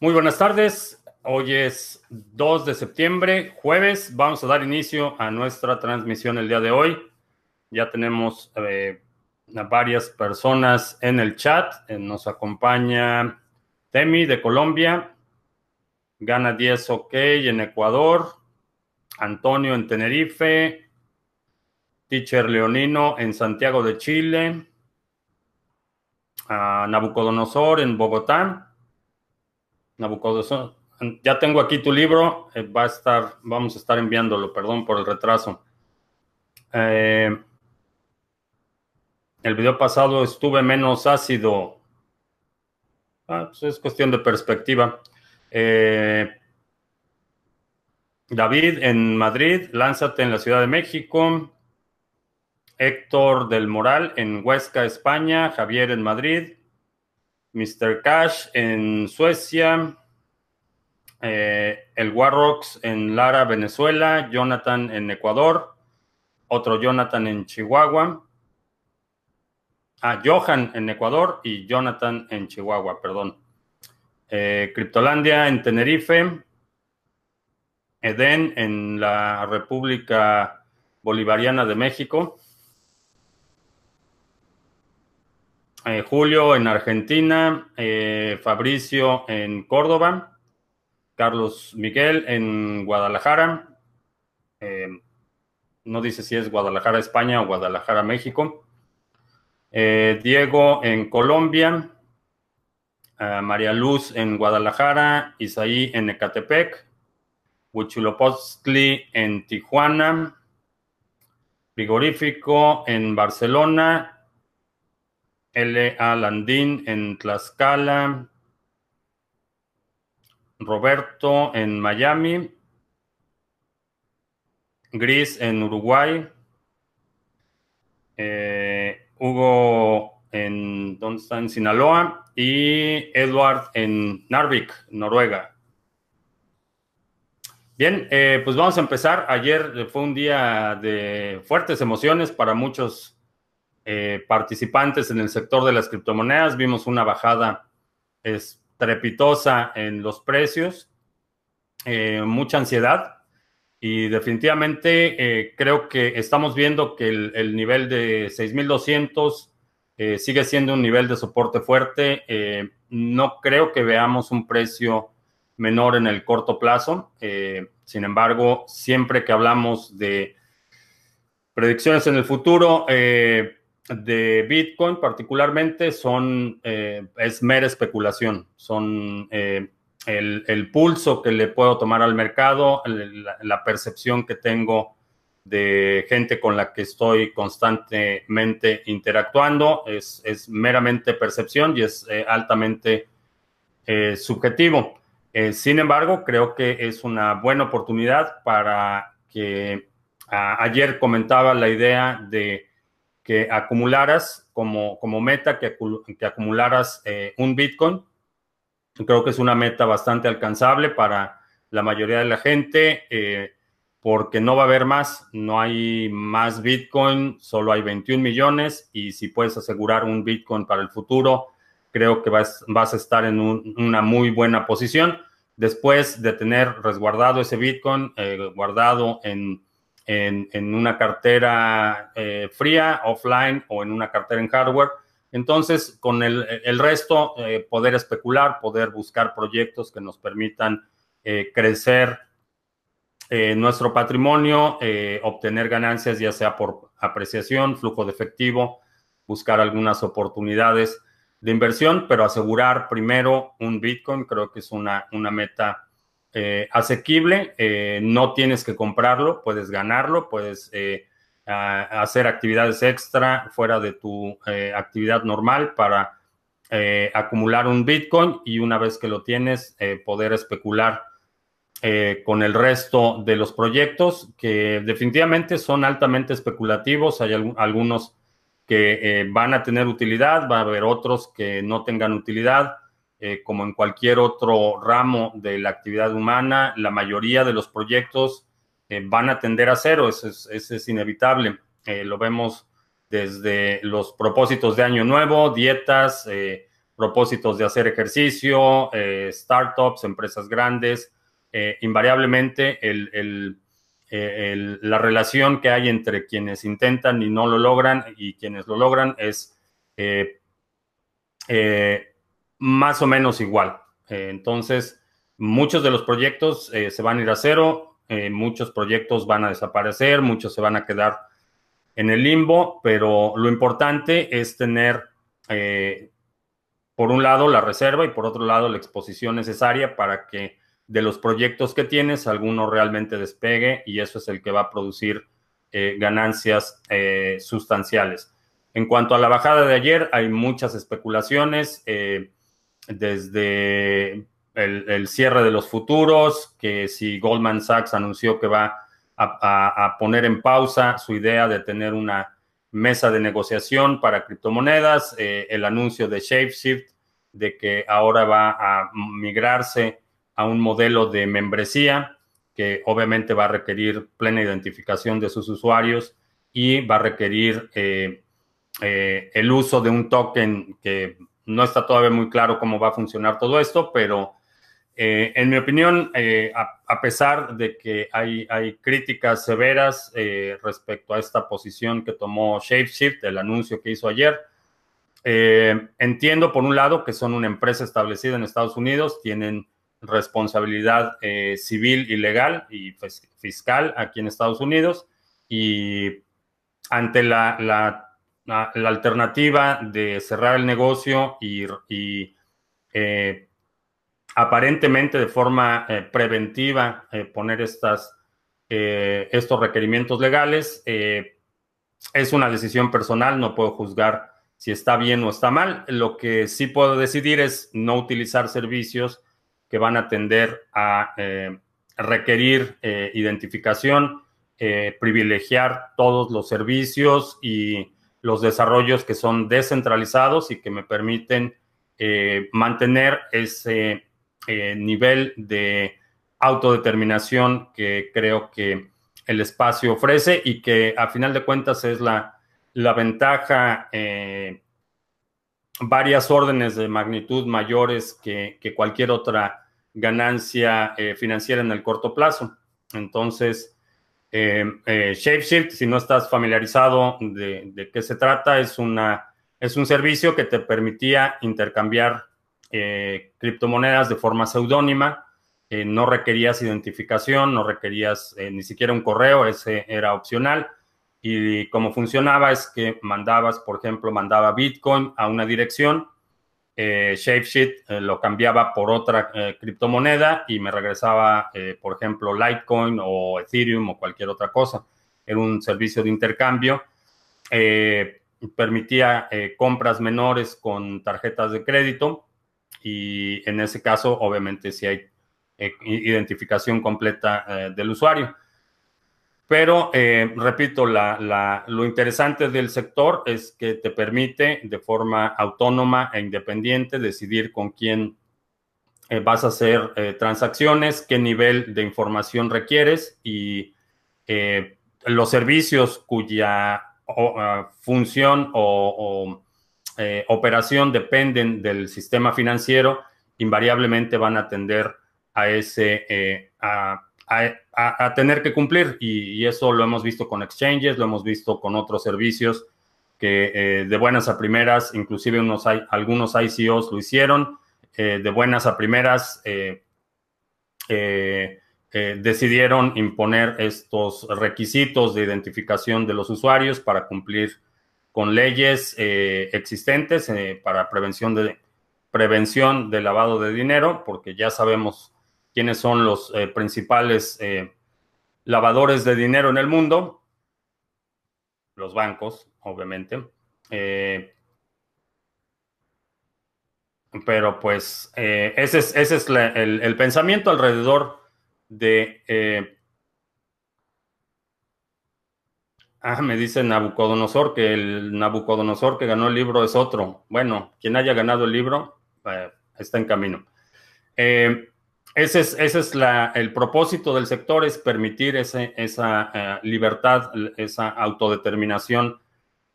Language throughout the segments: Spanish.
Muy buenas tardes. Hoy es 2 de septiembre, jueves. Vamos a dar inicio a nuestra transmisión el día de hoy. Ya tenemos eh, varias personas en el chat. Eh, nos acompaña Temi de Colombia. Gana 10 OK en Ecuador. Antonio en Tenerife. Teacher Leonino en Santiago de Chile. Nabucodonosor en Bogotá. Nabucodonosor, ya tengo aquí tu libro, eh, va a estar, vamos a estar enviándolo, perdón por el retraso. Eh, el video pasado estuve menos ácido. Ah, pues es cuestión de perspectiva. Eh, David en Madrid, Lánzate en la Ciudad de México. Héctor del Moral en Huesca, España. Javier en Madrid. Mr. Cash en Suecia. Eh, el Warrocks en Lara, Venezuela. Jonathan en Ecuador. Otro Jonathan en Chihuahua. Ah, Johan en Ecuador y Jonathan en Chihuahua, perdón. Eh, Criptolandia en Tenerife. Edén en la República Bolivariana de México. Eh, Julio en Argentina, eh, Fabricio en Córdoba, Carlos Miguel en Guadalajara, eh, no dice si es Guadalajara, España o Guadalajara, México, Diego en Colombia, María Luz en Guadalajara, Isaí en Ecatepec, Huichulopostli en Tijuana, Frigorífico en Barcelona, L.A. Landín en Tlaxcala, Roberto en Miami, Gris en Uruguay, eh, Hugo en, ¿dónde está? en Sinaloa y Edward en Narvik, Noruega. Bien, eh, pues vamos a empezar. Ayer fue un día de fuertes emociones para muchos eh, participantes en el sector de las criptomonedas. Vimos una bajada estrepitosa en los precios, eh, mucha ansiedad y definitivamente eh, creo que estamos viendo que el, nivel de 6200 sigue siendo un nivel de soporte fuerte. no creo que veamos un precio menor en el corto plazo. sin embargo, siempre que hablamos de predicciones en el futuro, de Bitcoin particularmente son, eh, es mera especulación, son eh, el, pulso que le puedo tomar al mercado, la, percepción que tengo de gente con la que estoy constantemente interactuando, es, meramente percepción y es eh, altamente subjetivo. sin embargo, creo que es una buena oportunidad para que ayer comentaba la idea de que acumularas como, como meta, que, que acumularas eh, un Bitcoin. Creo que es una meta bastante alcanzable para la mayoría de la gente, eh, porque no va a haber más, no hay más Bitcoin, solo hay 21 millones y si puedes asegurar un Bitcoin para el futuro, creo que vas, vas a estar en una muy buena posición. Después de tener resguardado ese Bitcoin, eh, guardado en en, una cartera eh, fría, offline o en una cartera en hardware. Entonces, con el, resto, eh, poder especular, poder buscar proyectos que nos permitan eh, crecer nuestro patrimonio, obtener ganancias, ya sea por apreciación, flujo de efectivo, buscar algunas oportunidades de inversión, pero asegurar primero un Bitcoin, creo que es una, una meta eh, asequible, eh, no tienes que comprarlo, puedes ganarlo, puedes eh, hacer actividades extra fuera de tu actividad normal para acumular un Bitcoin y una vez que lo tienes, poder especular con el resto de los proyectos que definitivamente son altamente especulativos. Hay algunos que van a tener utilidad, va a haber otros que no tengan utilidad. Eh, como en cualquier otro ramo de la actividad humana, la mayoría de los proyectos eh, van a tender a cero, eso es, inevitable. Eh, lo vemos desde los propósitos de año nuevo, dietas, propósitos de hacer ejercicio, startups, empresas grandes, invariablemente la relación que hay entre quienes intentan y no lo logran y quienes lo logran es más o menos igual. entonces, muchos de los proyectos se van a ir a cero, muchos proyectos van a desaparecer, muchos se van a quedar en el limbo, pero lo importante es tener, eh, por un lado, la reserva y por otro lado, la exposición necesaria para que de los proyectos que tienes, alguno realmente despegue y eso es el que va a producir eh, ganancias eh, sustanciales. En cuanto a la bajada de ayer, hay muchas especulaciones, desde el, cierre de los futuros, que si Goldman Sachs anunció que va a, poner en pausa su idea de tener una mesa de negociación para criptomonedas, eh, el anuncio de ShapeShift de que ahora va a migrarse a un modelo de membresía que obviamente va a requerir plena identificación de sus usuarios y va a requerir eh, eh, el uso de un token que no está todavía muy claro cómo va a funcionar todo esto, pero eh, en mi opinión, eh, a, pesar de que hay, críticas severas eh, respecto a esta posición que tomó ShapeShift, el anuncio que hizo ayer, entiendo por un lado que son una empresa establecida en Estados Unidos, tienen responsabilidad civil y legal y fiscal aquí en Estados Unidos y ante la, la, alternativa de cerrar el negocio y, y aparentemente de forma eh, preventiva eh, poner estas, eh, estos requerimientos legales. es una decisión personal, no puedo juzgar si está bien o está mal. Lo que sí puedo decidir es no utilizar servicios que van a tender a requerir identificación, privilegiar todos los servicios y los desarrollos que son descentralizados y que me permiten mantener ese eh, nivel de autodeterminación que creo que el espacio ofrece y que a final de cuentas es la, la ventaja, eh, varias órdenes de magnitud mayores que, cualquier otra ganancia eh, financiera en el corto plazo. Entonces, ShapeShift, si no estás familiarizado de, de, qué se trata, es, una, es un servicio que te permitía intercambiar eh, criptomonedas de forma seudónima. Eh, no requerías identificación, no requerías eh, ni siquiera un correo, ese era opcional. Y cómo funcionaba es que mandabas, por ejemplo, mandaba Bitcoin a una dirección, ShapeShift lo cambiaba por otra criptomoneda y me regresaba, por ejemplo, Litecoin o Ethereum o cualquier otra cosa. Era un servicio de intercambio. permitía compras menores con tarjetas de crédito y en ese caso, obviamente, si hay eh, identificación completa eh, del usuario. Pero, eh, repito, lo interesante del sector es que te permite de forma autónoma e independiente decidir con quién vas a hacer transacciones, qué nivel de información requieres y los servicios cuya función o eh, operación dependen del sistema financiero, invariablemente van a tender a ese, eh, a, tener que cumplir. Y, eso lo hemos visto con exchanges, lo hemos visto con otros servicios que eh, de buenas a primeras, inclusive unos, algunos ICOs lo hicieron, de buenas a primeras decidieron imponer estos requisitos de identificación de los usuarios para cumplir con leyes eh, existentes eh, para prevención de, prevención de lavado de dinero, porque ya sabemos quiénes son los eh, principales lavadores de dinero en el mundo, los bancos, obviamente. pero pues ese es, el, pensamiento alrededor de Ah, me dice Nabucodonosor que el Nabucodonosor que ganó el libro es otro. Bueno, quien haya ganado el libro eh, está en camino. Eh, ese es, el propósito del sector, es permitir esa eh, libertad, esa autodeterminación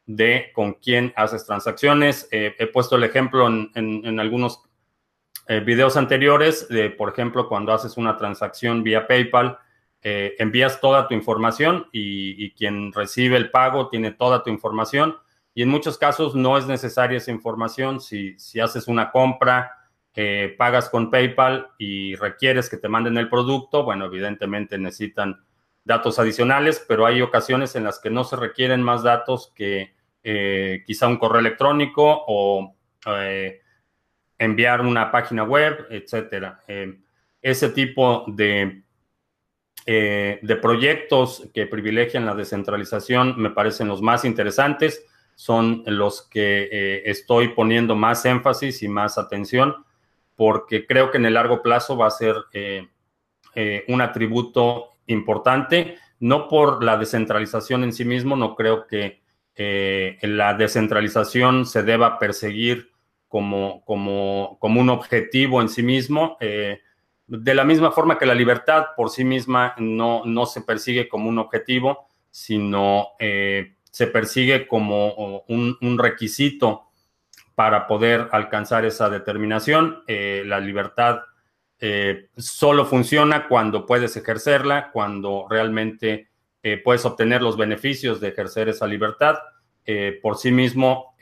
de con quién haces transacciones. he puesto el ejemplo en, algunos videos anteriores de, por ejemplo, cuando haces una transacción vía PayPal, envías toda tu información y, y, quien recibe el pago tiene toda tu información. Y en muchos casos no es necesaria esa información. Si, si haces una compra, eh, pagas con PayPal y requieres que te manden el producto, bueno, evidentemente necesitan datos adicionales, pero hay ocasiones en las que no se requieren más datos que eh, quizá un correo electrónico o eh, enviar una página web, etcétera. ese tipo de, de proyectos que privilegian la descentralización me parecen los más interesantes son los que eh, estoy poniendo más énfasis y más atención, porque creo que en el largo plazo va a ser eh, eh, un atributo importante, no por la descentralización en sí mismo, no creo que la descentralización se deba perseguir como, como, como un objetivo en sí mismo. de la misma forma que la libertad por sí misma no, no se persigue como un objetivo, sino se persigue como un, requisito para poder alcanzar esa determinación. Eh, la libertad eh, solo funciona cuando puedes ejercerla, cuando realmente eh, puedes obtener los beneficios de ejercer esa libertad. por sí mismo,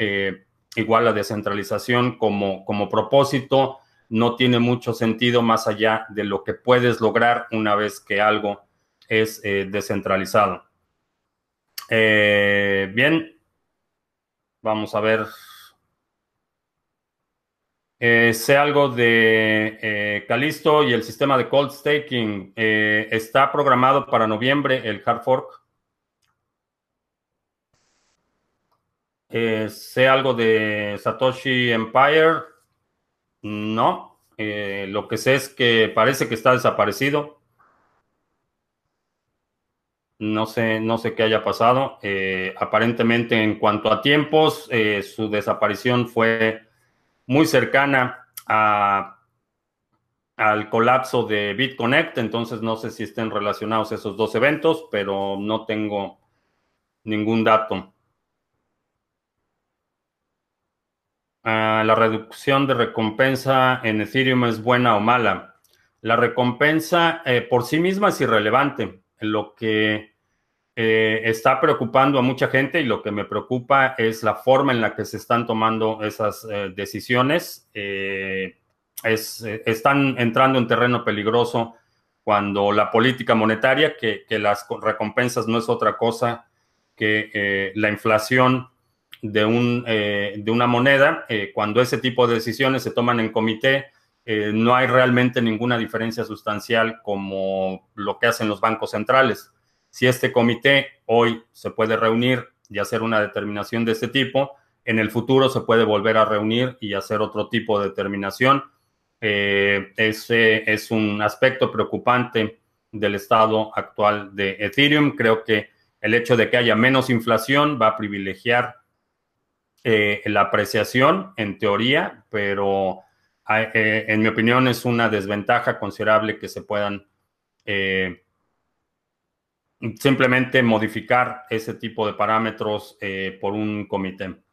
igual la descentralización como, como propósito no tiene mucho sentido más allá de lo que puedes lograr una vez que algo es descentralizado. Bien, vamos a ver. Eh, sé algo de eh, Calisto y el sistema de cold staking. está programado para noviembre el hard fork. sé algo de Satoshi Empire. No. lo que sé es que parece que está desaparecido. No sé, no sé qué haya pasado. Eh, aparentemente, en cuanto a tiempos, eh, su desaparición fue muy cercana al colapso de BitConnect, entonces no sé si estén relacionados esos dos eventos, pero no tengo ningún dato. Ah, la reducción de recompensa en Ethereum es buena o mala. La recompensa eh, por sí misma es irrelevante. Lo que eh, está preocupando a mucha gente y lo que me preocupa es la forma en la que se están tomando esas eh, decisiones. Eh, están entrando en terreno peligroso cuando la política monetaria, que, las recompensas no es otra cosa que la inflación de, un, de una moneda, cuando ese tipo de decisiones se toman en comité, no hay realmente ninguna diferencia sustancial como lo que hacen los bancos centrales. Si este comité hoy se puede reunir y hacer una determinación de este tipo, en el futuro se puede volver a reunir y hacer otro tipo de determinación. Eh, ese es un aspecto preocupante del estado actual de Ethereum. Creo que el hecho de que haya menos inflación va a privilegiar eh, la apreciación en teoría, pero eh, en mi opinión es una desventaja considerable que se puedan simplemente modificar ese tipo de parámetros eh, por un comité.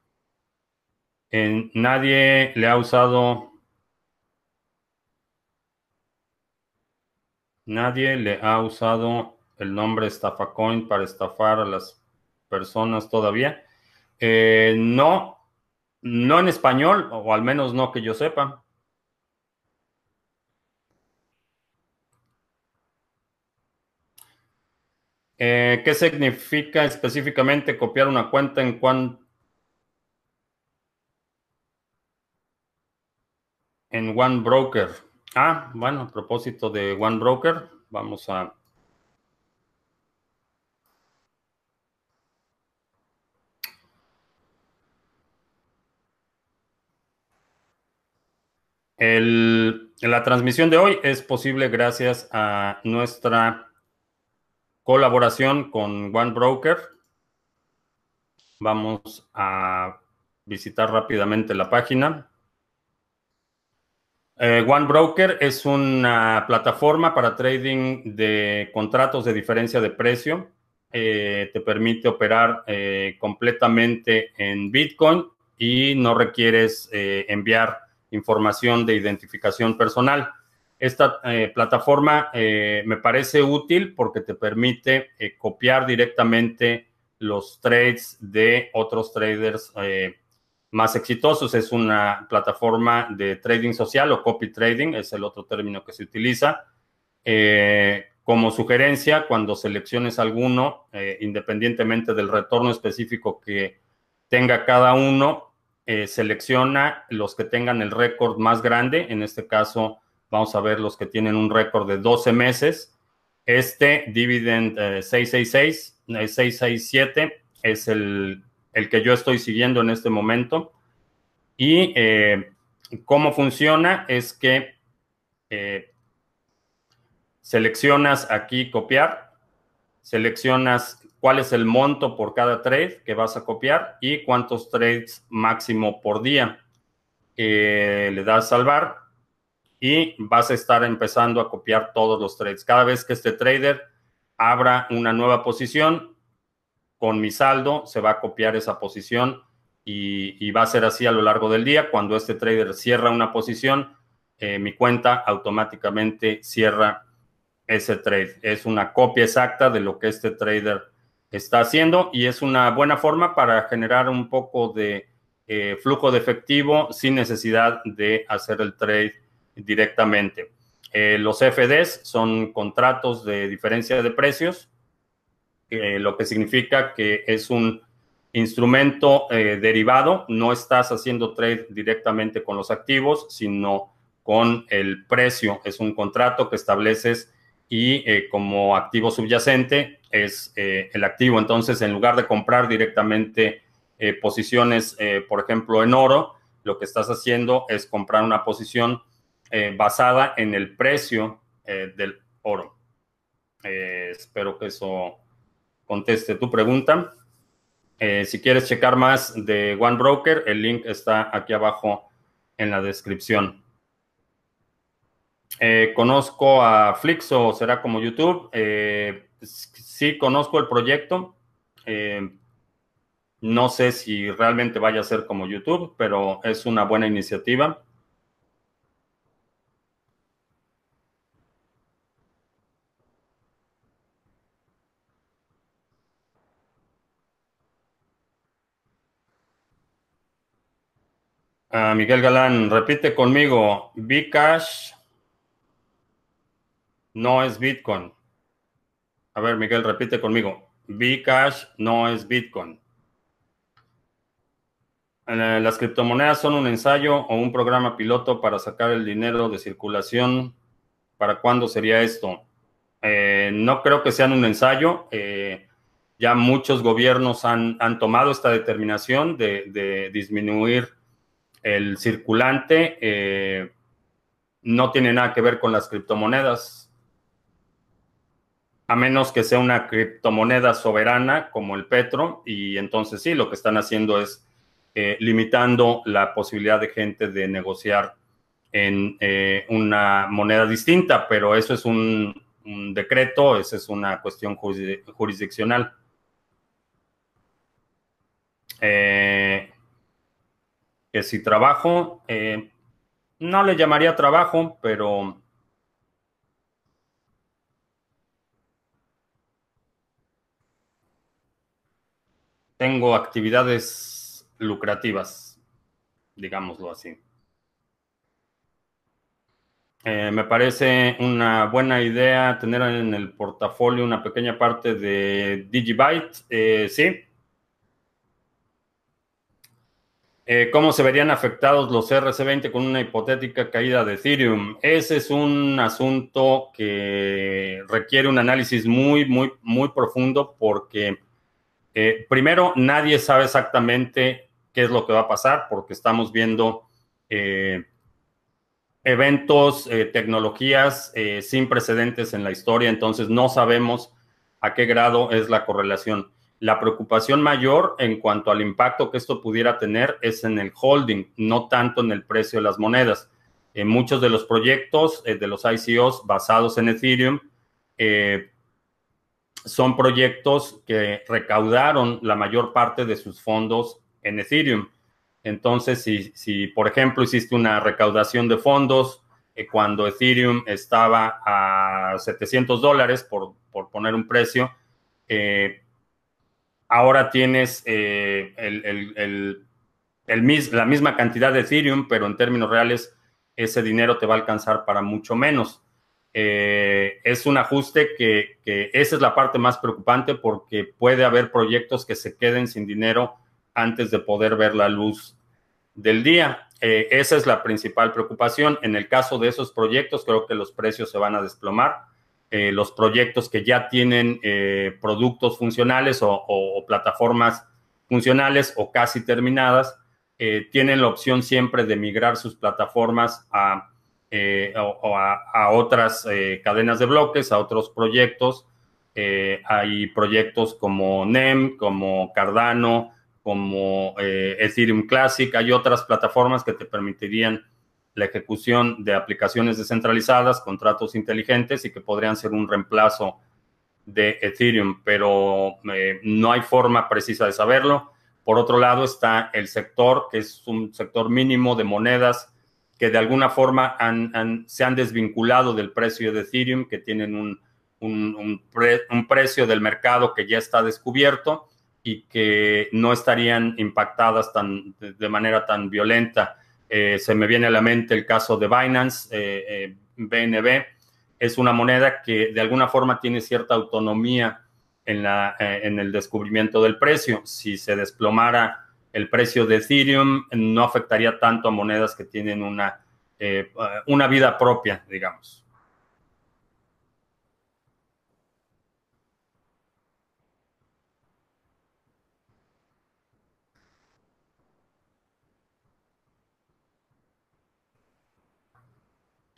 nadie le ha usado, nadie le ha usado el nombre Estafacoin para estafar a las personas todavía. Eh, no, no en español, o al menos no que yo sepa. Eh, ¿Qué significa específicamente copiar una cuenta en One, en One Broker? Ah, bueno, a propósito de One Broker, vamos a... la transmisión de hoy es posible gracias a nuestra colaboración con One Broker. Vamos a visitar rápidamente la página. Eh, One Broker es una plataforma para trading de contratos de diferencia de precio. te permite operar completamente en Bitcoin y no requieres enviar información de identificación personal. Esta eh, plataforma eh, me parece útil porque te permite eh, copiar directamente los trades de otros traders más exitosos. Es una plataforma de trading social o copy trading, es el otro término que se utiliza. como sugerencia, cuando selecciones alguno, independientemente del retorno específico que tenga cada uno, selecciona los que tengan el récord más grande, en este caso Vamos a ver los que tienen un récord de 12 meses. Este Dividend 666, eh, 667 eh, es el, que yo estoy siguiendo en este momento. Y eh, cómo funciona es que seleccionas aquí copiar, seleccionas cuál es el monto por cada trade que vas a copiar y cuántos trades máximo por día. le das salvar y vas a estar empezando a copiar todos los trades. Cada vez que este trader abra una nueva posición, con mi saldo se va a copiar esa posición y, va a ser así a lo largo del día. Cuando este trader cierra una posición, eh, mi cuenta automáticamente cierra ese trade. Es una copia exacta de lo que este trader está haciendo y es una buena forma para generar un poco de eh, flujo de efectivo sin necesidad de hacer el trade directamente. Eh, los FDs son contratos de diferencia de precios, eh, lo que significa que es un instrumento eh, derivado, no estás haciendo trade directamente con los activos, sino con el precio. Es un contrato que estableces y como activo subyacente es el activo. Entonces, en lugar de comprar directamente posiciones, por ejemplo, en oro, lo que estás haciendo es comprar una posición eh, basada en el precio eh, del oro. Eh, espero que eso conteste tu pregunta. si quieres checar más de One Broker, el link está aquí abajo en la descripción. conozco a Flixo, será como YouTube. sí, conozco el proyecto. no sé si realmente vaya a ser como YouTube, pero es una buena iniciativa. Miguel Galán, repite conmigo, Bcash no es Bitcoin. A ver, Miguel, repite conmigo. Bcash no es Bitcoin. Eh, las criptomonedas son un ensayo o un programa piloto para sacar el dinero de circulación. ¿Para cuándo sería esto? Eh, no creo que sean un ensayo. Eh, ya muchos gobiernos han, tomado esta determinación de, de disminuir el circulante eh, no tiene nada que ver con las criptomonedas, a menos que sea una criptomoneda soberana como el Petro, y entonces sí, lo que están haciendo es eh, limitando la posibilidad de gente de negociar en eh, una moneda distinta, pero eso es un, decreto, esa es una cuestión jurisdiccional. Si trabajo, eh, no le llamaría trabajo, pero tengo actividades lucrativas, digámoslo así. Eh, me parece una buena idea tener en el portafolio una pequeña parte de Digibyte. Eh, sí, Eh, ¿Cómo se verían afectados los RC20 con una hipotética caída de Ethereum? Ese es un asunto que requiere un análisis muy, muy, muy profundo porque eh, primero nadie sabe exactamente qué es lo que va a pasar porque estamos viendo eh, eventos, tecnologías sin precedentes en la historia, entonces no sabemos a qué grado es la correlación. La preocupación mayor en cuanto al impacto que esto pudiera tener es en el holding, no tanto en el precio de las monedas. En muchos de los proyectos eh, de los ICOs basados en Ethereum, eh, son proyectos que recaudaron la mayor parte de sus fondos en Ethereum. Entonces, si, por ejemplo hiciste una recaudación de fondos eh, cuando Ethereum estaba a 700 dólares, por, poner un precio, eh, ahora tienes eh, la misma cantidad de Ethereum, pero en términos reales ese dinero te va a alcanzar para mucho menos. es un ajuste que, que, esa es la parte más preocupante porque puede haber proyectos que se queden sin dinero antes de poder ver la luz del día. Eh, esa es la principal preocupación. En el caso de esos proyectos, creo que los precios se van a desplomar. Eh, los proyectos que ya tienen eh, productos funcionales o, plataformas funcionales o casi terminadas, tienen la opción siempre de migrar sus plataformas a, otras cadenas de bloques, a otros proyectos. hay proyectos como NEM, como Cardano, como eh, Ethereum Classic. Hay otras plataformas que te permitirían la ejecución de aplicaciones descentralizadas, contratos inteligentes y que podrían ser un reemplazo de Ethereum, pero eh, no hay forma precisa de saberlo. Por otro lado está el sector, que es un sector mínimo de monedas que de alguna forma se han desvinculado del precio de Ethereum, que tienen un, un precio del mercado que ya está descubierto y que no estarían impactadas tan, de manera tan violenta. Eh, se me viene a la mente el caso de Binance, BNB. Eh, es una moneda que de alguna forma tiene cierta autonomía en, la, eh, en el descubrimiento del precio. Si se desplomara el precio de Ethereum, no afectaría tanto a monedas que tienen una, una vida propia, digamos.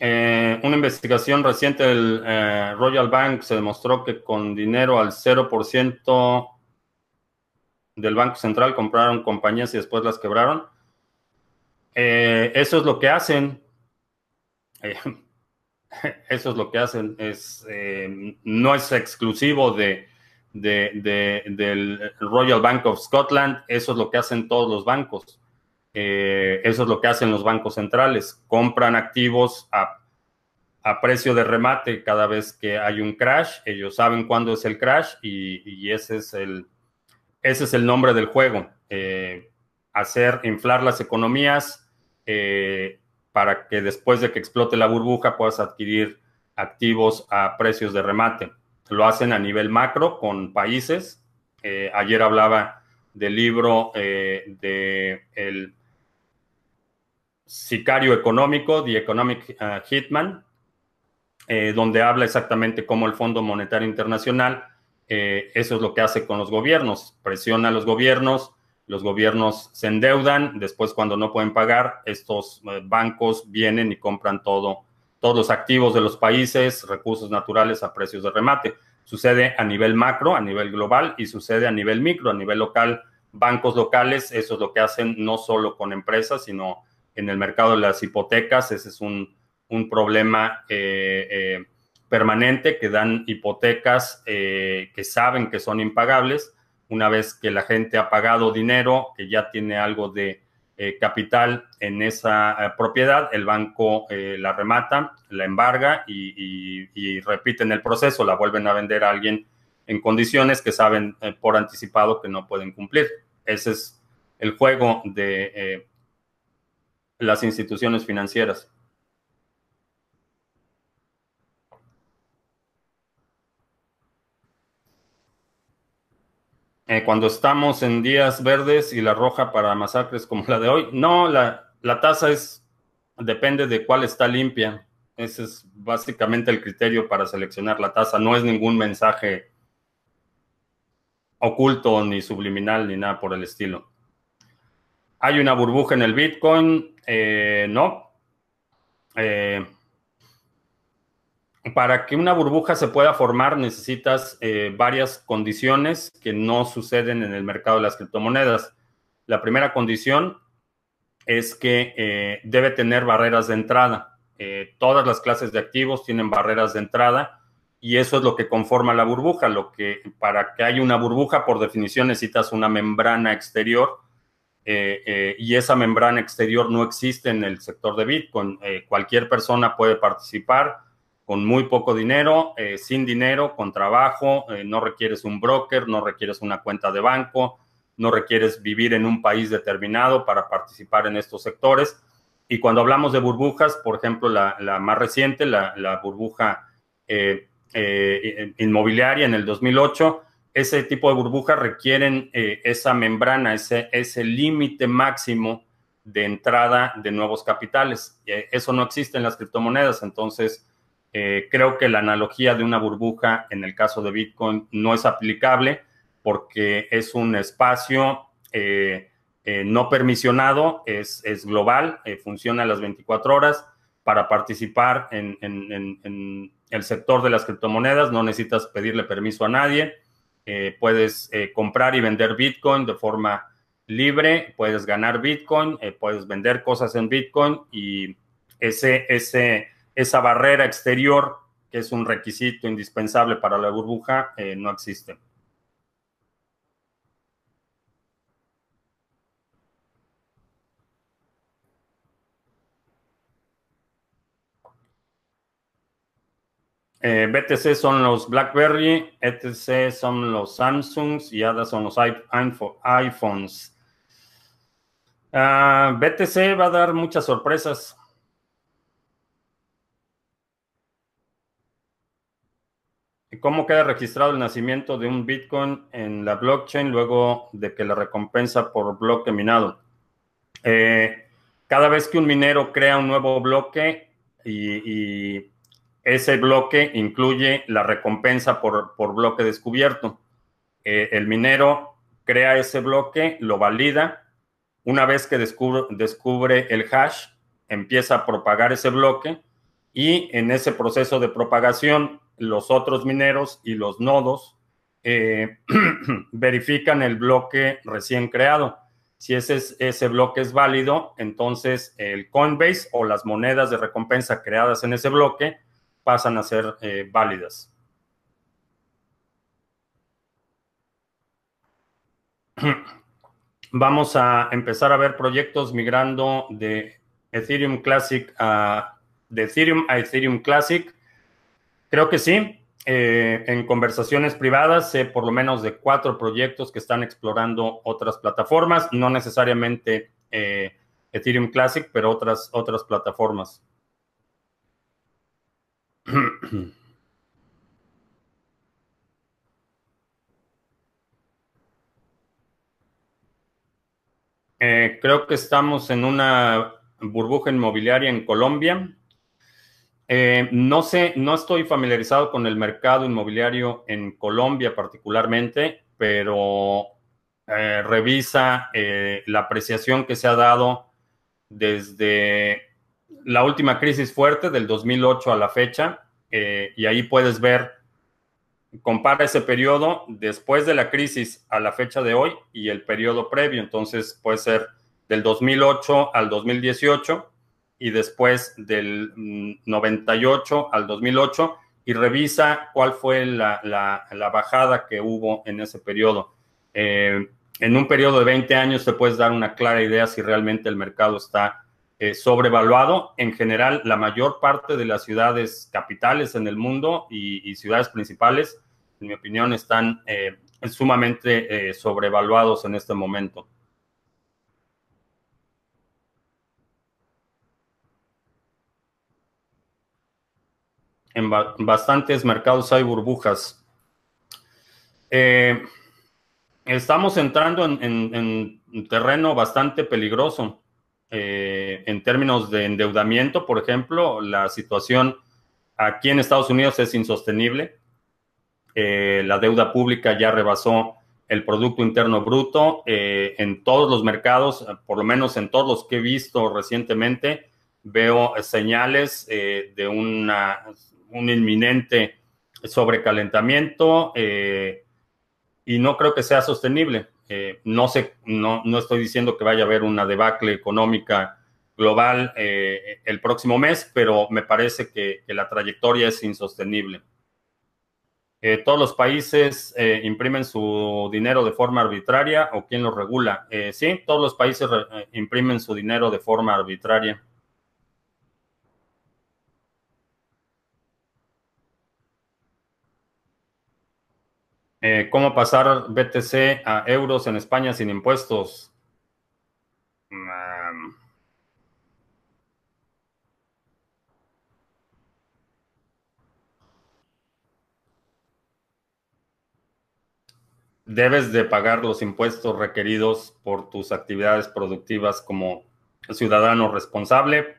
Eh, una investigación reciente del eh, Royal Bank se demostró que con dinero al 0% del Banco Central compraron compañías y después las quebraron. Eh, eso es lo que hacen. eso es lo que hacen. Es, no es exclusivo de, del Royal Bank of Scotland. Eso es lo que hacen todos los bancos. Eh, eso es lo que hacen los bancos centrales. Compran activos a, precio de remate cada vez que hay un crash. Ellos saben cuándo es el crash y, ese, es el, ese es el nombre del juego. Eh, hacer inflar las economías eh, para que después de que explote la burbuja puedas adquirir activos a precios de remate. Lo hacen a nivel macro con países. ayer hablaba del libro de el Sicario Económico, The Economic uh, Hitman, eh, donde habla exactamente cómo el Fondo Monetario Internacional, eh, eso es lo que hace con los gobiernos, presiona a los gobiernos, los gobiernos se endeudan, después cuando no pueden pagar, estos eh, bancos vienen y compran todo, todos los activos de los países, recursos naturales a precios de remate. Sucede a nivel macro, a nivel global y sucede a nivel micro, a nivel local. Bancos locales, eso es lo que hacen no solo con empresas, sino en el mercado de las hipotecas. Ese es un, problema eh, eh, permanente que dan hipotecas eh, que saben que son impagables. Una vez que la gente ha pagado dinero, que ya tiene algo de capital en esa propiedad, el banco la remata, la embarga y, y, repiten el proceso, la vuelven a vender a alguien en condiciones que saben por anticipado que no pueden cumplir. Ese es el juego de las instituciones financieras. Eh, cuando estamos en días verdes y la roja para masacres como la de hoy, no, la, la tasa es, depende de cuál está limpia. Ese es básicamente el criterio para seleccionar la tasa. No es ningún mensaje oculto, ni subliminal, ni nada por el estilo. ¿Hay una burbuja en el Bitcoin? Eh, no. Eh, para que una burbuja se pueda formar necesitas eh, varias condiciones que no suceden en el mercado de las criptomonedas. La primera condición es que debe tener barreras de entrada. todas las clases de activos tienen barreras de entrada y eso es lo que conforma la burbuja. Lo que para que haya una burbuja, por definición, necesitas una membrana exterior eh, eh, y esa membrana exterior no existe en el sector de Bitcoin. Eh, cualquier persona puede participar con muy poco dinero, sin dinero, con trabajo, no requieres un broker, no requieres una cuenta de banco, no requieres vivir en un país determinado para participar en estos sectores. Y cuando hablamos de burbujas, por ejemplo, la, más reciente, la, la burbuja inmobiliaria en el 2008, ese tipo de burbujas requieren eh, esa membrana, ese, límite máximo de entrada de nuevos capitales. Eh, eso no existe en las criptomonedas, entonces eh, creo que la analogía de una burbuja en el caso de Bitcoin no es aplicable porque es un espacio no permisionado, es, es global, funciona a las 24 horas. Para participar en, en el sector de las criptomonedas no necesitas pedirle permiso a nadie eh, puedes eh, comprar y vender Bitcoin de forma libre, puedes ganar Bitcoin, eh, puedes vender cosas en Bitcoin y ese, ese, esa barrera exterior, que es un requisito indispensable para la burbuja, no existe. Eh, BTC son los BlackBerry, ETC son los Samsungs y ADA son los iPhones. Ah, BTC va a dar muchas sorpresas. ¿Cómo queda registrado el nacimiento de un Bitcoin en la blockchain luego de que la recompensa por bloque minado? Eh, cada vez que un minero crea un nuevo bloque y ese bloque incluye la recompensa por, bloque descubierto. Eh, el minero crea ese bloque, lo valida. Una vez que descubre, descubre el hash, empieza a propagar ese bloque y en ese proceso de propagación, los otros mineros y los nodos eh, verifican el bloque recién creado. Si ese, ese bloque es válido, entonces el Coinbase o las monedas de recompensa creadas en ese bloque pasan a ser eh, válidas. Vamos a empezar a ver proyectos migrando de Ethereum Classic a de Ethereum a Ethereum Classic. Creo que sí. Eh, en conversaciones privadas sé por lo menos de cuatro proyectos que están explorando otras plataformas, no necesariamente eh, Ethereum Classic, pero otras, otras plataformas. Eh, creo que estamos en una burbuja inmobiliaria en Colombia. Eh, no sé, no estoy familiarizado con el mercado inmobiliario en Colombia particularmente, pero eh, revisa la apreciación que se ha dado desde la última crisis fuerte del 2008 a la fecha, eh, y ahí puedes ver, compara ese periodo después de la crisis a la fecha de hoy y el periodo previo. Entonces puede ser del 2008 al 2018 y después del 98 mm, al 2008 y revisa cuál fue la, bajada que hubo en ese periodo. Eh, en un periodo de 20 años te puedes dar una clara idea si realmente el mercado está eh, sobrevaluado. En general, la mayor parte de las ciudades capitales en el mundo y, ciudades principales, en mi opinión, están eh, sumamente eh, sobrevaluados en este momento. En bastantes mercados hay burbujas. estamos entrando en terreno bastante peligroso. Eh, en términos de endeudamiento, por ejemplo, la situación aquí en Estados Unidos es insostenible. Eh, la deuda pública ya rebasó el Producto Interno Bruto. Eh, en todos los mercados, por lo menos en todos los que he visto recientemente, veo señales de una, un inminente sobrecalentamiento y no creo que sea sostenible. Eh, no, sé, no, no, estoy diciendo que vaya a haber una debacle económica global eh, el próximo mes, pero me parece que, la trayectoria es insostenible. Eh, ¿Todos los países imprimen su dinero de forma arbitraria o quién lo regula? Sí, todos los países imprimen su dinero de forma arbitraria. ¿Cómo pasar BTC a euros en España sin impuestos? Debes de pagar los impuestos requeridos por tus actividades productivas como ciudadano responsable.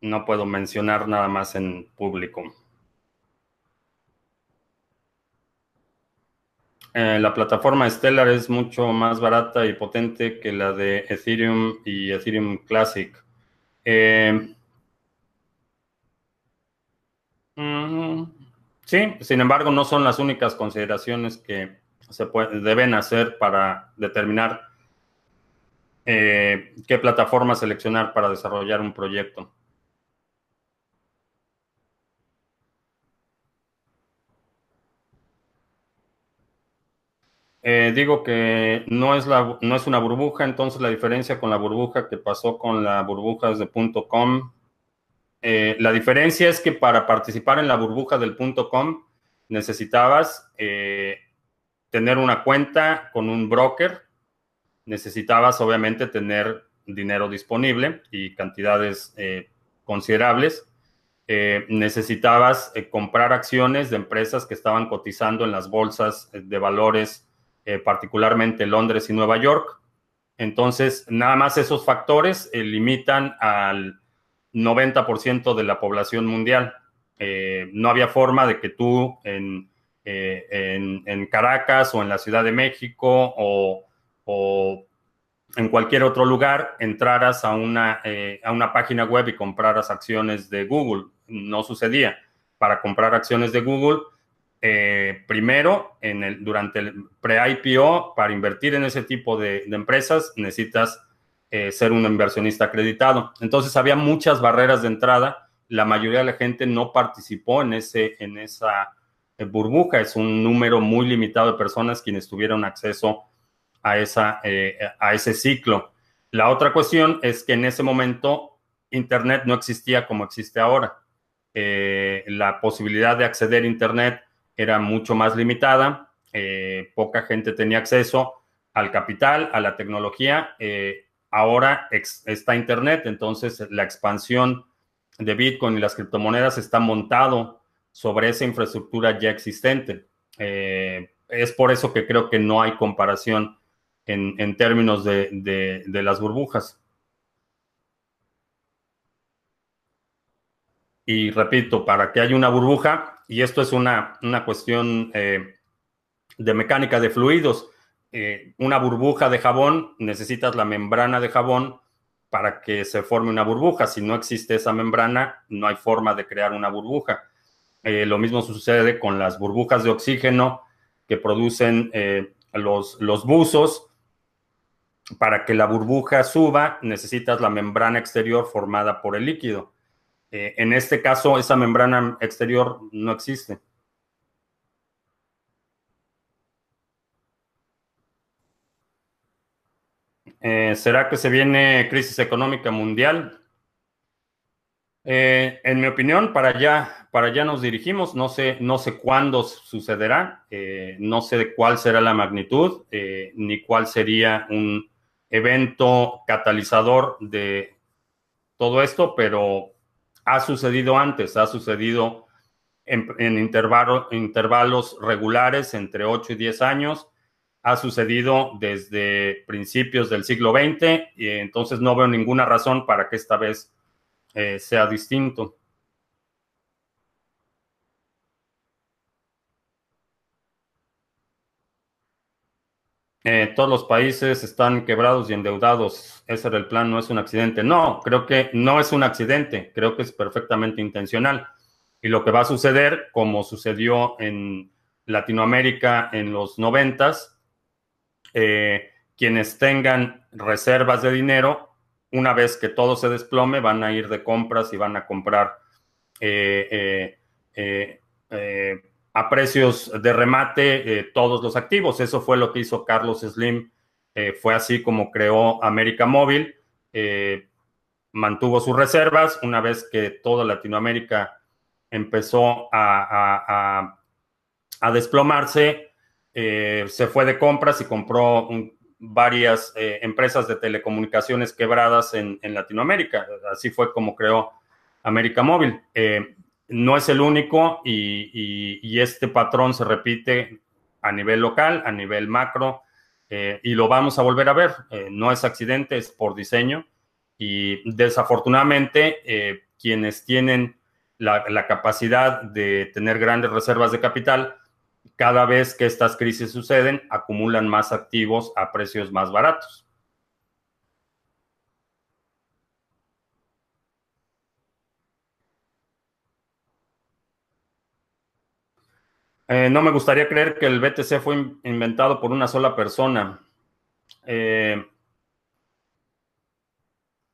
No puedo mencionar nada más en público. Eh, la plataforma Stellar es mucho más barata y potente que la de Ethereum y Ethereum Classic. Eh, mm, Sí, sin embargo, no son las únicas consideraciones que se deben hacer para determinar eh, qué plataforma seleccionar para desarrollar un proyecto. Eh, digo que no es, la, no es una burbuja, entonces la diferencia con la burbuja que pasó con la burbujas de .com eh, la diferencia es que para participar en la burbuja del .com necesitabas eh, tener una cuenta con un broker, necesitabas obviamente tener dinero disponible y cantidades considerables. necesitabas comprar acciones de empresas que estaban cotizando en las bolsas de valores, particularmente Londres y Nueva York. Entonces, nada más esos factores limitan al 90% de la población mundial. Eh, no había forma de que tú en, eh, Caracas o en la Ciudad de México o, en cualquier otro lugar entraras a una, eh, a una página web y compraras acciones de Google. No sucedía. Para comprar acciones de Google, primero, en el, durante el pre-IPO, para invertir en ese tipo de, empresas, necesitas eh, ser un inversionista acreditado. Entonces había muchas barreras de entrada. La mayoría de la gente no participó en, ese, en esa eh, burbuja. Es un número muy limitado de personas quienes tuvieron acceso a, esa, eh, a ese ciclo. La otra cuestión es que en ese momento Internet no existía como existe ahora. la posibilidad de acceder a Internet era mucho más limitada. poca gente tenía acceso al capital, a la tecnología ahora está Internet, entonces la expansión de Bitcoin y las criptomonedas está montado sobre esa infraestructura ya existente. Eh, es por eso que creo que no hay comparación en, términos de, las burbujas. Y repito, para que haya una burbuja, y esto es una, cuestión eh, de mecánica de fluidos, eh, una burbuja de jabón, necesitas la membrana de jabón para que se forme una burbuja. Si no existe esa membrana, no hay forma de crear una burbuja. Eh, lo mismo sucede con las burbujas de oxígeno que producen los, los buzos. Para que la burbuja suba, necesitas la membrana exterior formada por el líquido. En este caso, esa membrana exterior no existe. Eh, ¿Será que se viene crisis económica mundial? Eh, en mi opinión, para allá, para allá nos dirigimos. No sé, no sé cuándo sucederá, eh, no sé cuál será la magnitud, ni cuál sería un evento catalizador de todo esto, pero ha sucedido antes, ha sucedido en, en intervalos regulares entre 8 y 10 años ha sucedido desde principios del siglo XX y entonces no veo ninguna razón para que esta vez eh, sea distinto. Eh, todos los países están quebrados y endeudados. Ese era el plan, no es un accidente. No, creo que no es un accidente, creo que es perfectamente intencional. Y lo que va a suceder, como sucedió en Latinoamérica en los noventas, eh, quienes tengan reservas de dinero, una vez que todo se desplome, van a ir de compras y van a comprar a precios de remate todos los activos. Eso fue lo que hizo Carlos Slim. fue así como creó América Móvil. mantuvo sus reservas una vez que toda Latinoamérica empezó a, desplomarse, eh, se fue de compras y compró varias eh, empresas de telecomunicaciones quebradas en, Latinoamérica. Así fue como creó América Móvil. Eh, no es el único y, este patrón se repite a nivel local, a nivel macro, y lo vamos a volver a ver. no es accidente, es por diseño. Y desafortunadamente, quienes tienen la, capacidad de tener grandes reservas de capital, cada vez que estas crisis suceden, acumulan más activos a precios más baratos. Eh, no me gustaría creer que el BTC fue inventado por una sola persona. Eh,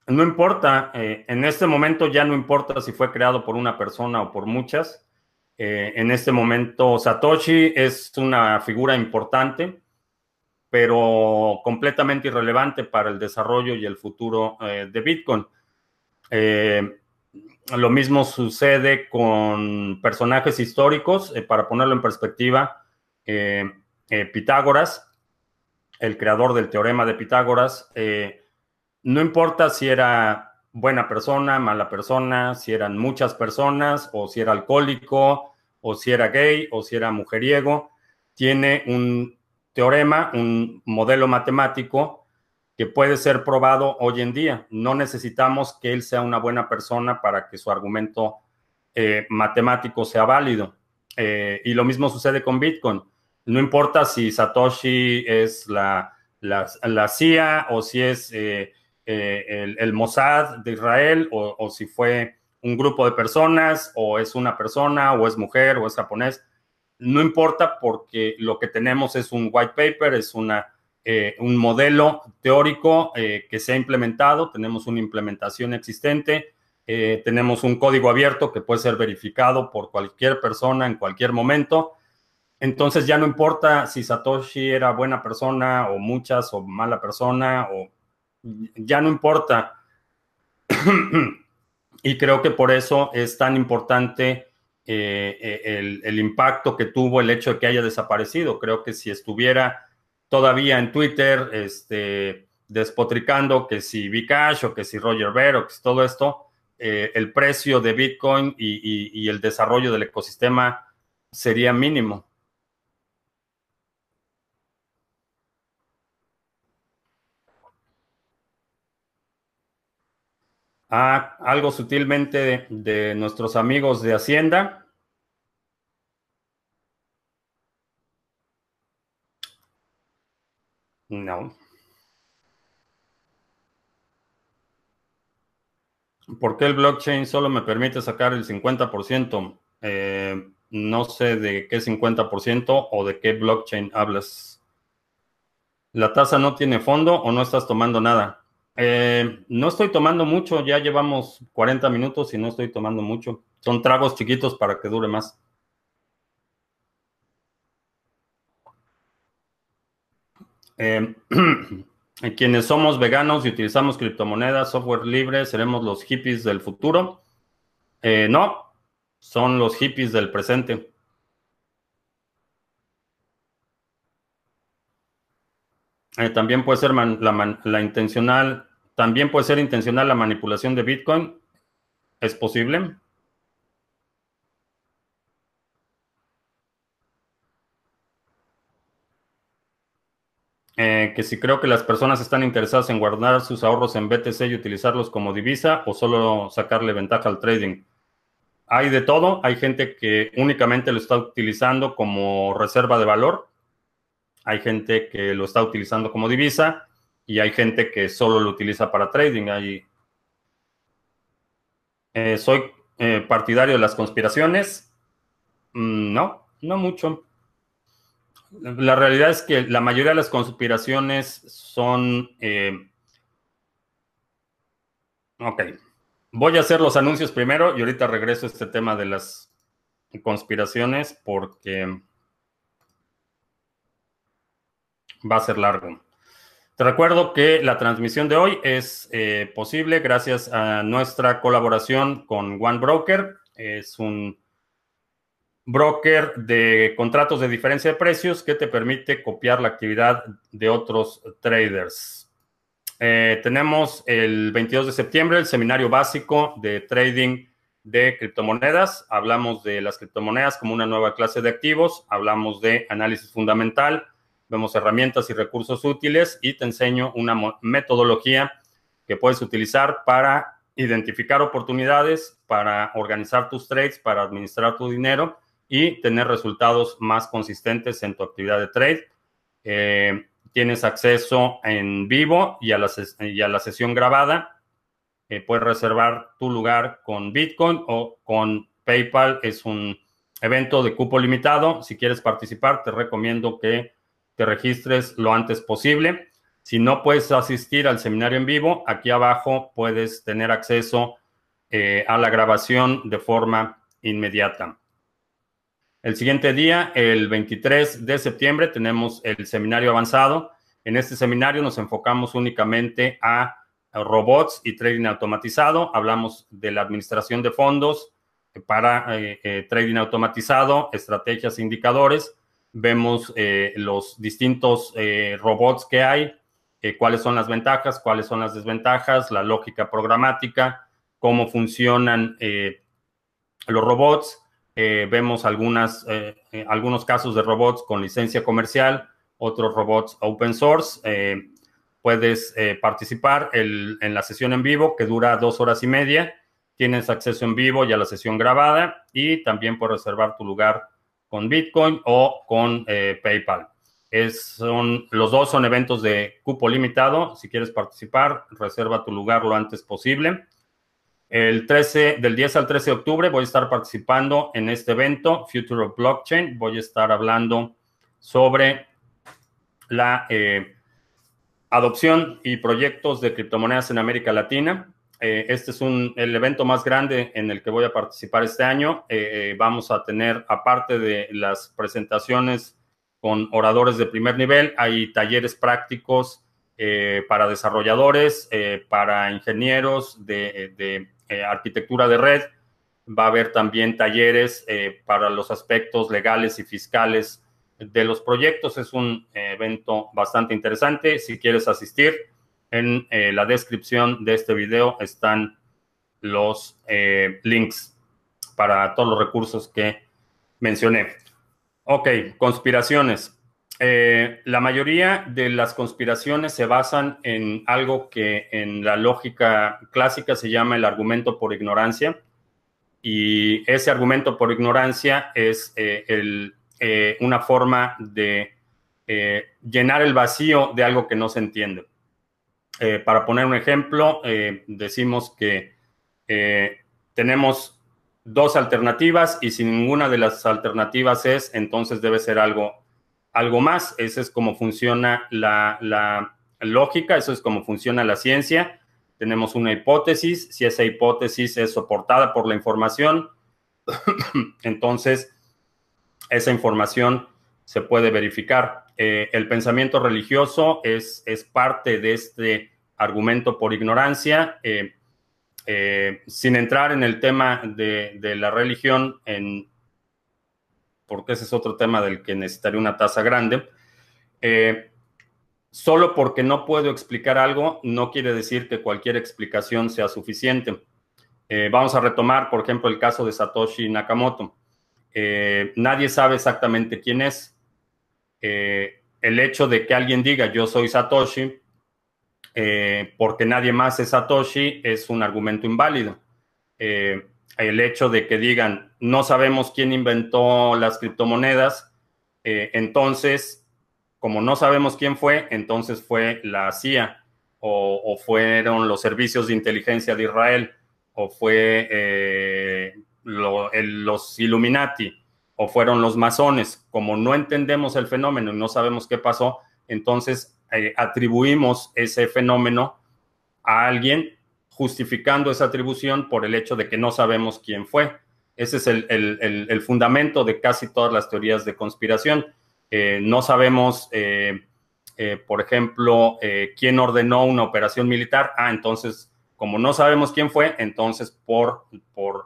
no importa, eh, en este momento ya no importa si fue creado por una persona o por muchas. En este momento Satoshi es una figura importante, pero completamente irrelevante para el desarrollo y el futuro de Bitcoin. Lo mismo sucede con personajes históricos. para ponerlo en perspectiva, Pitágoras, el creador del teorema de Pitágoras, no importa si era buena persona, mala persona, si eran muchas personas, o si era alcohólico, o si era gay, o si era mujeriego, tiene un teorema, un modelo matemático que puede ser probado hoy en día. No necesitamos que él sea una buena persona para que su argumento eh, matemático sea válido. Eh, y lo mismo sucede con Bitcoin. No importa si Satoshi es la, la, CIA o si es eh, eh, el, Mossad de Israel o, si fue un grupo de personas o es una persona o es mujer o es japonés. No importa porque lo que tenemos es un white paper, es una, eh, un modelo teórico eh, que se ha implementado, tenemos una implementación existente, tenemos un código abierto que puede ser verificado por cualquier persona en cualquier momento. Entonces ya no importa si Satoshi era buena persona o muchas o mala persona o ya no importa. y creo que por eso es tan importante eh, eh, el, impacto que tuvo el hecho de que haya desaparecido. Creo que si estuviera todavía en Twitter, este, despotricando que si Bcash o que si Roger Ver que si todo esto, eh, el precio de Bitcoin y el desarrollo del ecosistema sería mínimo. Ah, algo sutilmente de, nuestros amigos de Hacienda. No. ¿Por qué el blockchain solo me permite sacar el 50%? Eh, no sé de qué 50% o de qué blockchain hablas. ¿La tasa no tiene fondo o no estás tomando nada? Eh, no estoy tomando mucho, ya llevamos 40 minutos y no estoy tomando mucho. Son tragos chiquitos para que dure más. Eh, quienes somos veganos y utilizamos criptomonedas, software libre, seremos los hippies del futuro. Eh, no, son los hippies del presente. también puede ser la, intencional también puede ser intencional la manipulación de Bitcoin. ¿Es posible? Eh, que si creo que las personas están interesadas en guardar sus ahorros en BTC y utilizarlos como divisa o solo sacarle ventaja al trading. Hay de todo. Hay gente que únicamente lo está utilizando como reserva de valor. Hay gente que lo está utilizando como divisa y hay gente que solo lo utiliza para trading. Eh, soy eh, partidario de las conspiraciones. Mm, no, no mucho. La realidad es que la mayoría de las conspiraciones son... Eh, ok. Voy a hacer los anuncios primero y ahorita regreso a este tema de las conspiraciones porque va a ser largo. Te recuerdo que la transmisión de hoy es eh, posible gracias a nuestra colaboración con One Broker. Es un broker de contratos de diferencia de precios que te permite copiar la actividad de otros traders. Eh, tenemos el 22 de septiembre el seminario básico de trading de criptomonedas. Hablamos de las criptomonedas como una nueva clase de activos. Hablamos de análisis fundamental vemos herramientas y recursos útiles y te enseño una metodología que puedes utilizar para identificar oportunidades, para organizar tus trades, para administrar tu dinero y tener resultados más consistentes en tu actividad de trade. Eh, tienes acceso en vivo y a la, sesión grabada. Eh, puedes reservar tu lugar con Bitcoin o con PayPal. Es un evento de cupo limitado. Si quieres participar, te recomiendo que te registres lo antes posible. Si no puedes asistir al seminario en vivo, aquí abajo puedes tener acceso eh, a la grabación de forma inmediata. El siguiente día, el 23 de septiembre, tenemos el seminario avanzado. En este seminario nos enfocamos únicamente a robots y trading automatizado. Hablamos de la administración de fondos para eh, eh, trading automatizado, estrategias e indicadores vemos eh, los distintos robots que hay, cuáles son las ventajas, cuáles son las desventajas, la lógica programática, cómo funcionan los robots. Vemos algunas, algunos casos de robots con licencia comercial, otros robots open source. puedes participar en la sesión en vivo que dura dos horas y media. Tienes acceso en vivo y a la sesión grabada y también puedes reservar tu lugar con Bitcoin o con eh, PayPal. Es, son, los dos son eventos de cupo limitado. Si quieres participar, reserva tu lugar lo antes posible. El 13, del 10 al 13 de octubre voy a estar participando en este evento, Future of Blockchain. Voy a estar hablando sobre la eh, adopción y proyectos de criptomonedas en América Latina. Eh, este es un, el evento más grande en el que voy a participar este año. Eh, vamos a tener, aparte de las presentaciones con oradores de primer nivel, hay talleres prácticos para desarrolladores, para ingenieros de arquitectura de red. Va a haber también talleres para los aspectos legales y fiscales de los proyectos. Es un evento bastante interesante. Si quieres asistir, en eh, la descripción de este video están los eh, links para todos los recursos que mencioné. Ok, conspiraciones. Eh, la mayoría de las conspiraciones se basan en algo que en la lógica clásica se llama el argumento por ignorancia. Y ese argumento por ignorancia es una forma de llenar el vacío de algo que no se entiende. Eh, para poner un ejemplo, eh, decimos que eh, tenemos dos alternativas y si ninguna de las alternativas es, entonces debe ser algo, algo más. Esa es como funciona la, lógica, eso es como funciona la ciencia. Tenemos una hipótesis, si esa hipótesis es soportada por la información, entonces esa información se puede verificar. Eh, el pensamiento religioso es, parte de este argumento por ignorancia. Eh, eh, sin entrar en el tema de, la religión, en, porque ese es otro tema del que necesitaría una tasa grande, solo porque no puedo explicar algo no quiere decir que cualquier explicación sea suficiente. vamos a retomar, por ejemplo, el caso de Satoshi Nakamoto. nadie sabe exactamente quién es. Eh, el hecho de que alguien diga yo soy Satoshi eh, porque nadie más es Satoshi es un argumento inválido. Eh, el hecho de que digan no sabemos quién inventó las criptomonedas, entonces, como no sabemos quién fue, entonces fue la CIA o, fueron los servicios de inteligencia de Israel o fue los Illuminati o fueron los masones. Como no entendemos el fenómeno y no sabemos qué pasó, entonces eh, atribuimos ese fenómeno a alguien justificando esa atribución por el hecho de que no sabemos quién fue. Ese es el, fundamento de casi todas las teorías de conspiración. Eh, no sabemos, eh, eh, por ejemplo, quién ordenó una operación militar. Ah, entonces, como no sabemos quién fue, entonces por, por,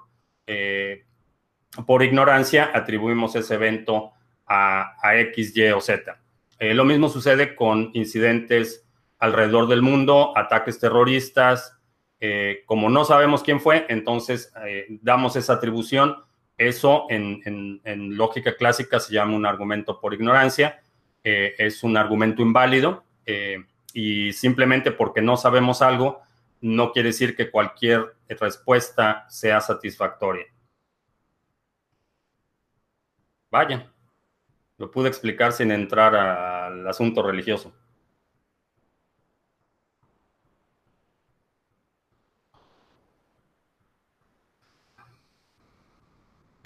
por ignorancia atribuimos ese evento a, a X, Y o Z. lo mismo sucede con incidentes alrededor del mundo, ataques terroristas, eh, como no sabemos quién fue, entonces eh, damos esa atribución. Eso en, lógica clásica se llama un argumento por ignorancia. Eh, es un argumento inválido y simplemente porque no sabemos algo no quiere decir que cualquier respuesta sea satisfactoria. Vaya, lo pude explicar sin entrar al asunto religioso.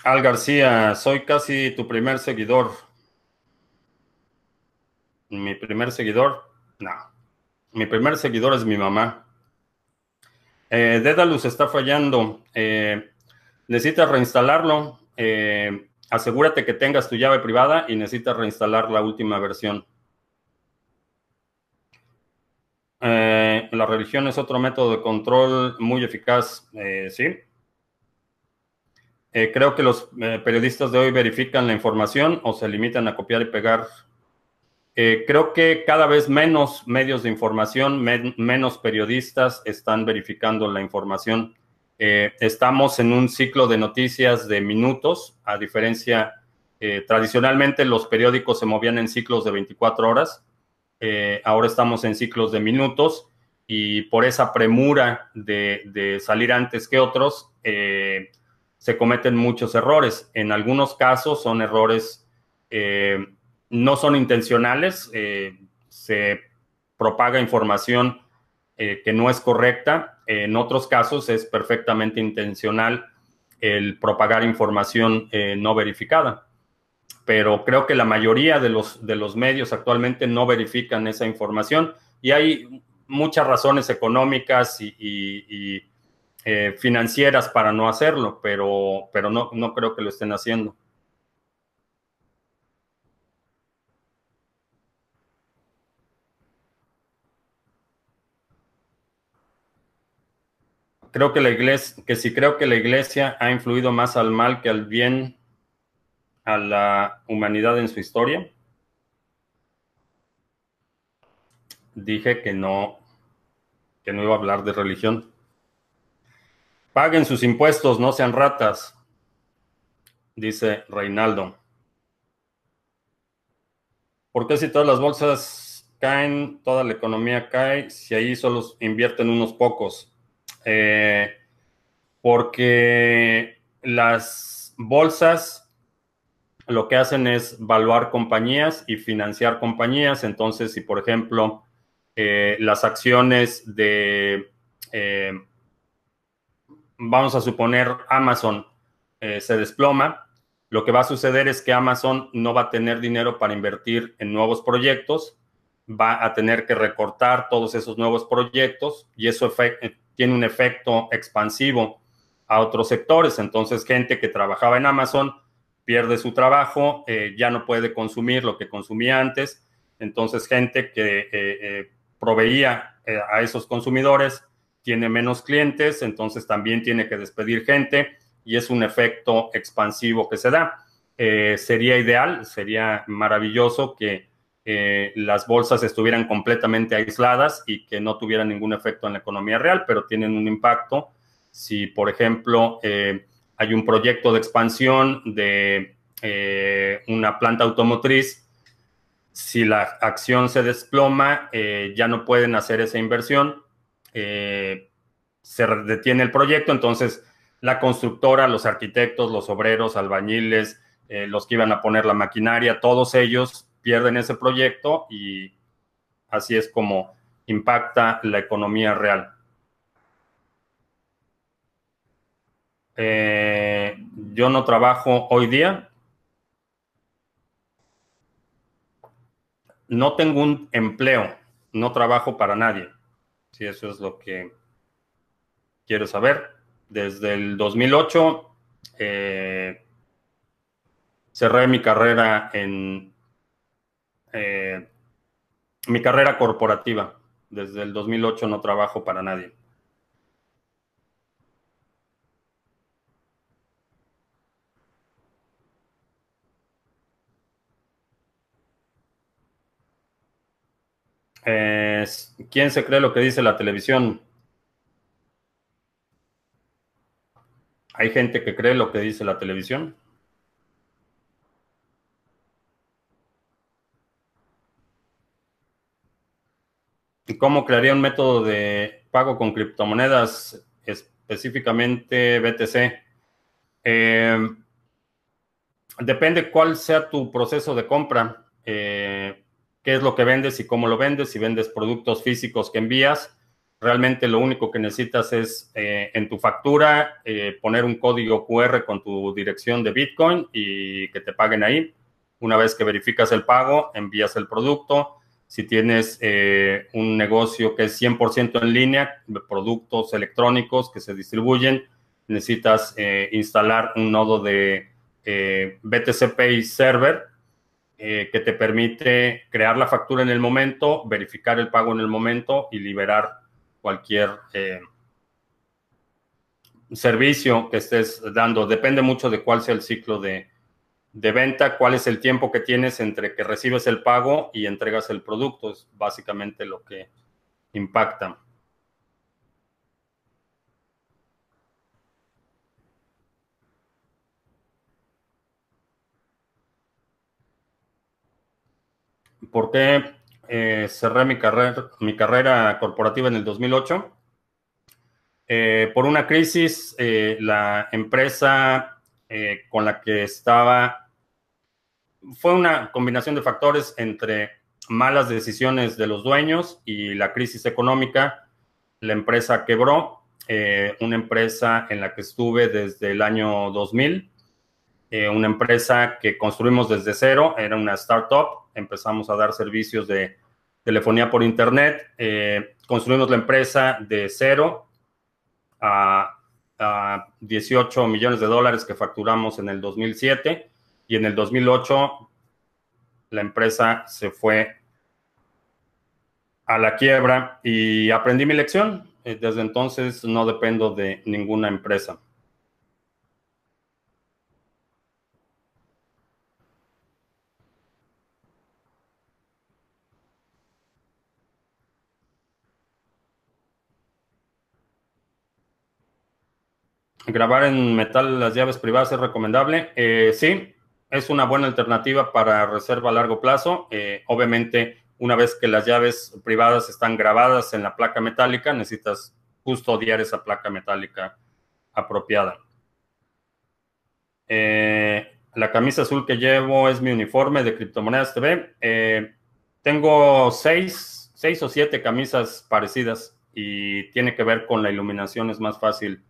Al García, soy casi tu primer seguidor. Mi primer seguidor, no. Mi primer seguidor es mi mamá. Eh, Dedalus está fallando. Eh, necesitas reinstalarlo. Eh, asegúrate que tengas tu llave privada y necesitas reinstalar la última versión. Eh, la religión es otro método de control muy eficaz, sí. Eh, creo que los eh, periodistas de hoy verifican la información o se limitan a copiar y pegar. Eh, creo que cada vez menos medios de información, menos periodistas están verificando la información. estamos en un ciclo de noticias de minutos, a diferencia, tradicionalmente los periódicos se movían en ciclos de 24 horas, ahora estamos en ciclos de minutos y por esa premura de, de salir antes que otros, se cometen muchos errores. En algunos casos son errores, eh, no son intencionales, eh, se propaga información eh, que no es correcta. En otros casos es perfectamente intencional el propagar información no verificada. Pero creo que la mayoría de los, de los medios actualmente no verifican esa información y hay muchas razones económicas y eh, financieras para no hacerlo, pero, pero no, no creo que lo estén haciendo. Creo que la iglesia, que si creo que la iglesia ha influido más al mal que al bien a la humanidad en su historia. Dije que no, que no iba a hablar de religión. Paguen sus impuestos, no sean ratas, dice Reinaldo. ¿Por qué si todas las bolsas caen, toda la economía cae, si ahí solo invierten unos pocos? Eh, porque las bolsas lo que hacen es valuar compañías y financiar compañías. Entonces, si por ejemplo eh, las acciones de eh, vamos a suponer Amazon eh, se desploma, lo que va a suceder es que Amazon no va a tener dinero para invertir en nuevos proyectos, va a tener que recortar todos esos nuevos proyectos y eso eh, tiene un efecto expansivo a otros sectores. Entonces, gente que trabajaba en Amazon pierde su trabajo, eh, ya no puede consumir lo que consumía antes. Entonces, gente que proveía a esos consumidores tiene menos clientes, entonces también tiene que despedir gente y es un efecto expansivo que se da. Eh, sería ideal, sería maravilloso que eh, las bolsas estuvieran completamente aisladas y que no tuvieran ningún efecto en la economía real, pero tienen un impacto. Si, por ejemplo, eh, hay un proyecto de expansión de una planta automotriz, si la acción se desploma, ya no pueden hacer esa inversión eh, se detiene el proyecto, entonces la constructora, los arquitectos, los obreros, albañiles, eh, los que iban a poner la maquinaria, todos ellos pierden ese proyecto y así es como impacta la economía real. Eh, yo no trabajo hoy día. No tengo un empleo, no trabajo para nadie. Sí, eso es lo que quieres saber. Desde el 2008 eh, cerré mi carrera en eh, mi carrera corporativa. Desde el 2008 no trabajo para nadie. Eh, ¿Quién se cree lo que dice la televisión? ¿Hay gente que cree lo que dice la televisión? ¿Y cómo crearía un método de pago con criptomonedas, específicamente BTC? Eh, depende cuál sea tu proceso de compra, eh, qué es lo que vendes y cómo lo vendes. Si vendes productos físicos que envías, realmente lo único que necesitas es eh, en tu factura poner un código QR con tu dirección de Bitcoin y que te paguen ahí. Una vez que verificas el pago, envías el producto si tienes eh, un negocio que es 100% en línea, productos electrónicos que se distribuyen, necesitas eh, instalar un nodo de eh, BTC Pay Server que te permite crear la factura en el momento, verificar el pago en el momento y liberar cualquier servicio que estés dando. Depende mucho de cuál sea el ciclo de, de venta, cuál es el tiempo que tienes entre que recibes el pago y entregas el producto. Es básicamente lo que impacta. ¿Por qué eh, cerré mi carrera, corporativa en el 2008? Eh, por una crisis, eh, la empresa con la que estaba fue una combinación de factores entre malas decisiones de los dueños y la crisis económica. La empresa quebró, una empresa en la que estuve desde el año 2000, eh, una empresa que construimos desde cero, era una startup, empezamos a dar servicios de telefonía por internet, eh, construimos la empresa de cero a, a 18 millones de dólares que facturamos en el 2007 y en el 2008 la empresa se fue a la quiebra y aprendí mi lección. Eh, desde entonces no dependo de ninguna empresa. ¿Grabar en metal las llaves privadas es recomendable? Eh, sí, es una buena alternativa para reserva a largo plazo. Eh, obviamente, una vez que las llaves privadas están grabadas en la placa metálica, necesitas custodiar esa placa metálica apropiada. Eh, la camisa azul que llevo es mi uniforme de Criptomonedas TV. Tengo seis, seis o siete camisas parecidas y tiene que ver con la iluminación, es más fácil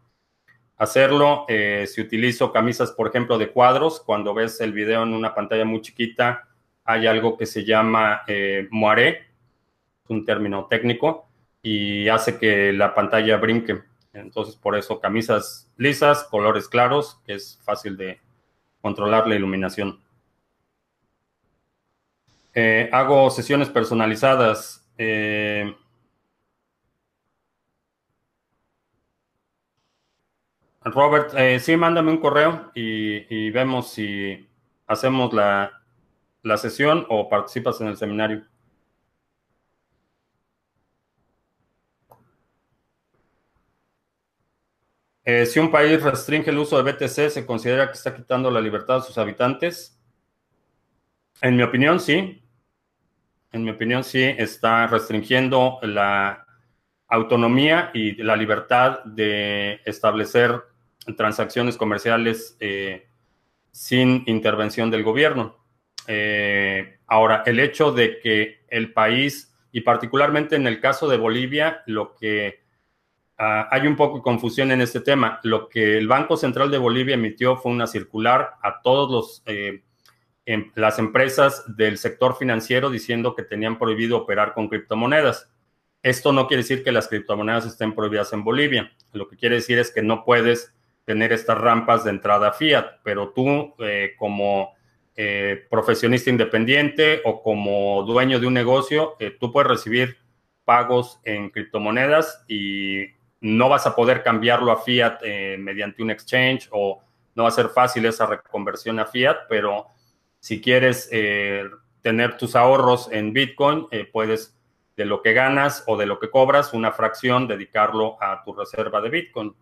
hacerlo. Eh, si utilizo camisas, por ejemplo, de cuadros, cuando ves el video en una pantalla muy chiquita, hay algo que se llama eh, un término técnico, y hace que la pantalla brinque. Entonces, por eso, camisas lisas, colores claros, que es fácil de controlar la iluminación. Eh, hago sesiones personalizadas. Eh, Robert, eh, sí, mándame un correo y, vemos si hacemos la, sesión o participas en el seminario. Eh, si un país restringe el uso de BTC, ¿se considera que está quitando la libertad a sus habitantes? En mi opinión, sí. En mi opinión, sí, está restringiendo la autonomía y la libertad de establecer transacciones comerciales eh, sin intervención del gobierno. Eh, ahora, el hecho de que el país, y particularmente en el caso de Bolivia, lo que ah, hay un poco de confusión en este tema. Lo que el Banco Central de Bolivia emitió fue una circular a todos eh, em, las empresas del sector financiero diciendo que tenían prohibido operar con criptomonedas. Esto no quiere decir que las criptomonedas estén prohibidas en Bolivia. Lo que quiere decir es que no puedes tener estas rampas de entrada fiat, pero tú eh, como eh, profesionista independiente o como dueño de un negocio, eh, tú puedes recibir pagos en criptomonedas y no vas a poder cambiarlo a fiat mediante un exchange o no va a ser fácil esa reconversión a fiat, pero si quieres tener tus ahorros en Bitcoin, puedes de lo que ganas o de lo que cobras, una fracción dedicarlo a tu reserva de Bitcoin.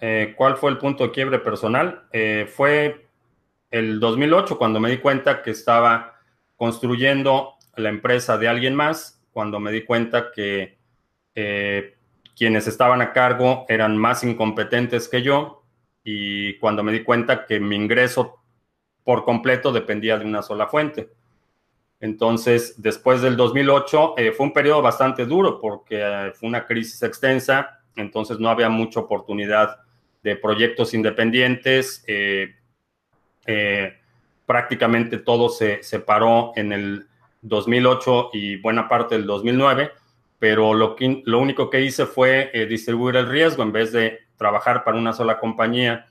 Eh, ¿Cuál fue el punto de quiebre personal? Eh, fue el 2008 cuando me di cuenta que estaba construyendo la empresa de alguien más, cuando me di cuenta que eh, quienes estaban a cargo eran más incompetentes que yo y cuando me di cuenta que mi ingreso por completo dependía de una sola fuente. Entonces, después del 2008, fue un periodo bastante duro porque fue una crisis extensa, entonces no había mucha oportunidad de proyectos independientes. Eh, eh, prácticamente todo se, paró en el 2008 y buena parte del 2009, pero lo, lo único que hice fue eh, distribuir el riesgo en vez de trabajar para una sola compañía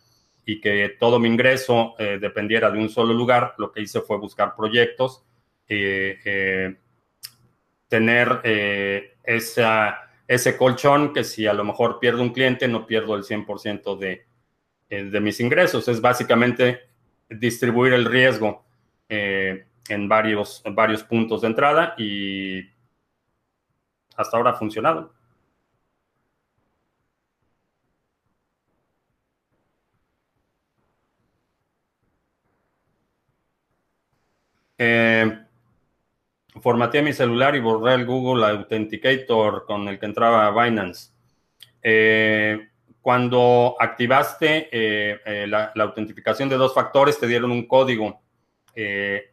y que todo mi ingreso dependiera de un solo lugar, lo que hice fue buscar proyectos, tener esa ese colchón que si a lo mejor pierdo un cliente, no pierdo el 100% de, eh, de mis ingresos. Es básicamente distribuir el riesgo eh, en, varios, varios puntos de entrada y hasta ahora ha funcionado. Eh, formateé mi celular y borré el Google Authenticator con el que entraba Binance. Eh, cuando activaste eh, eh, la, autentificación de dos factores, te dieron un código.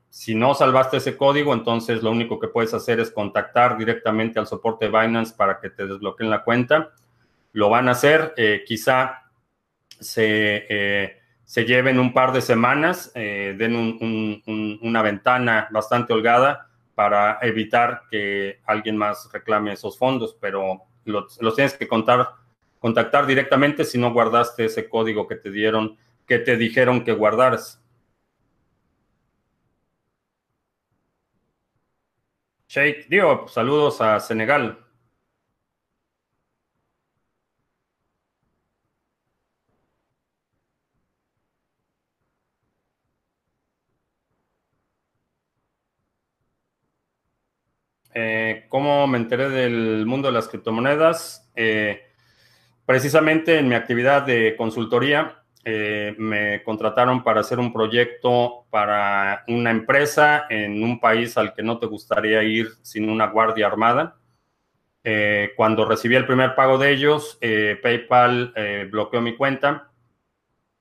si no salvaste ese código, entonces lo único que puedes hacer es contactar directamente al soporte Binance para que te desbloqueen la cuenta. Lo van a hacer, quizá se, se, lleven un par de semanas, den una ventana bastante holgada para evitar que alguien más reclame esos fondos, pero los, tienes que contar, contactar directamente si no guardaste ese código que te dieron, que te dijeron que guardaras. Sheikh Diop, saludos a Senegal. Eh, ¿Cómo me enteré del mundo de las criptomonedas? Eh, precisamente en mi actividad de consultoría eh, me contrataron para hacer un proyecto para una empresa en un país al que no te gustaría ir sin una guardia armada. cuando recibí el primer pago de ellos, PayPal bloqueó mi cuenta.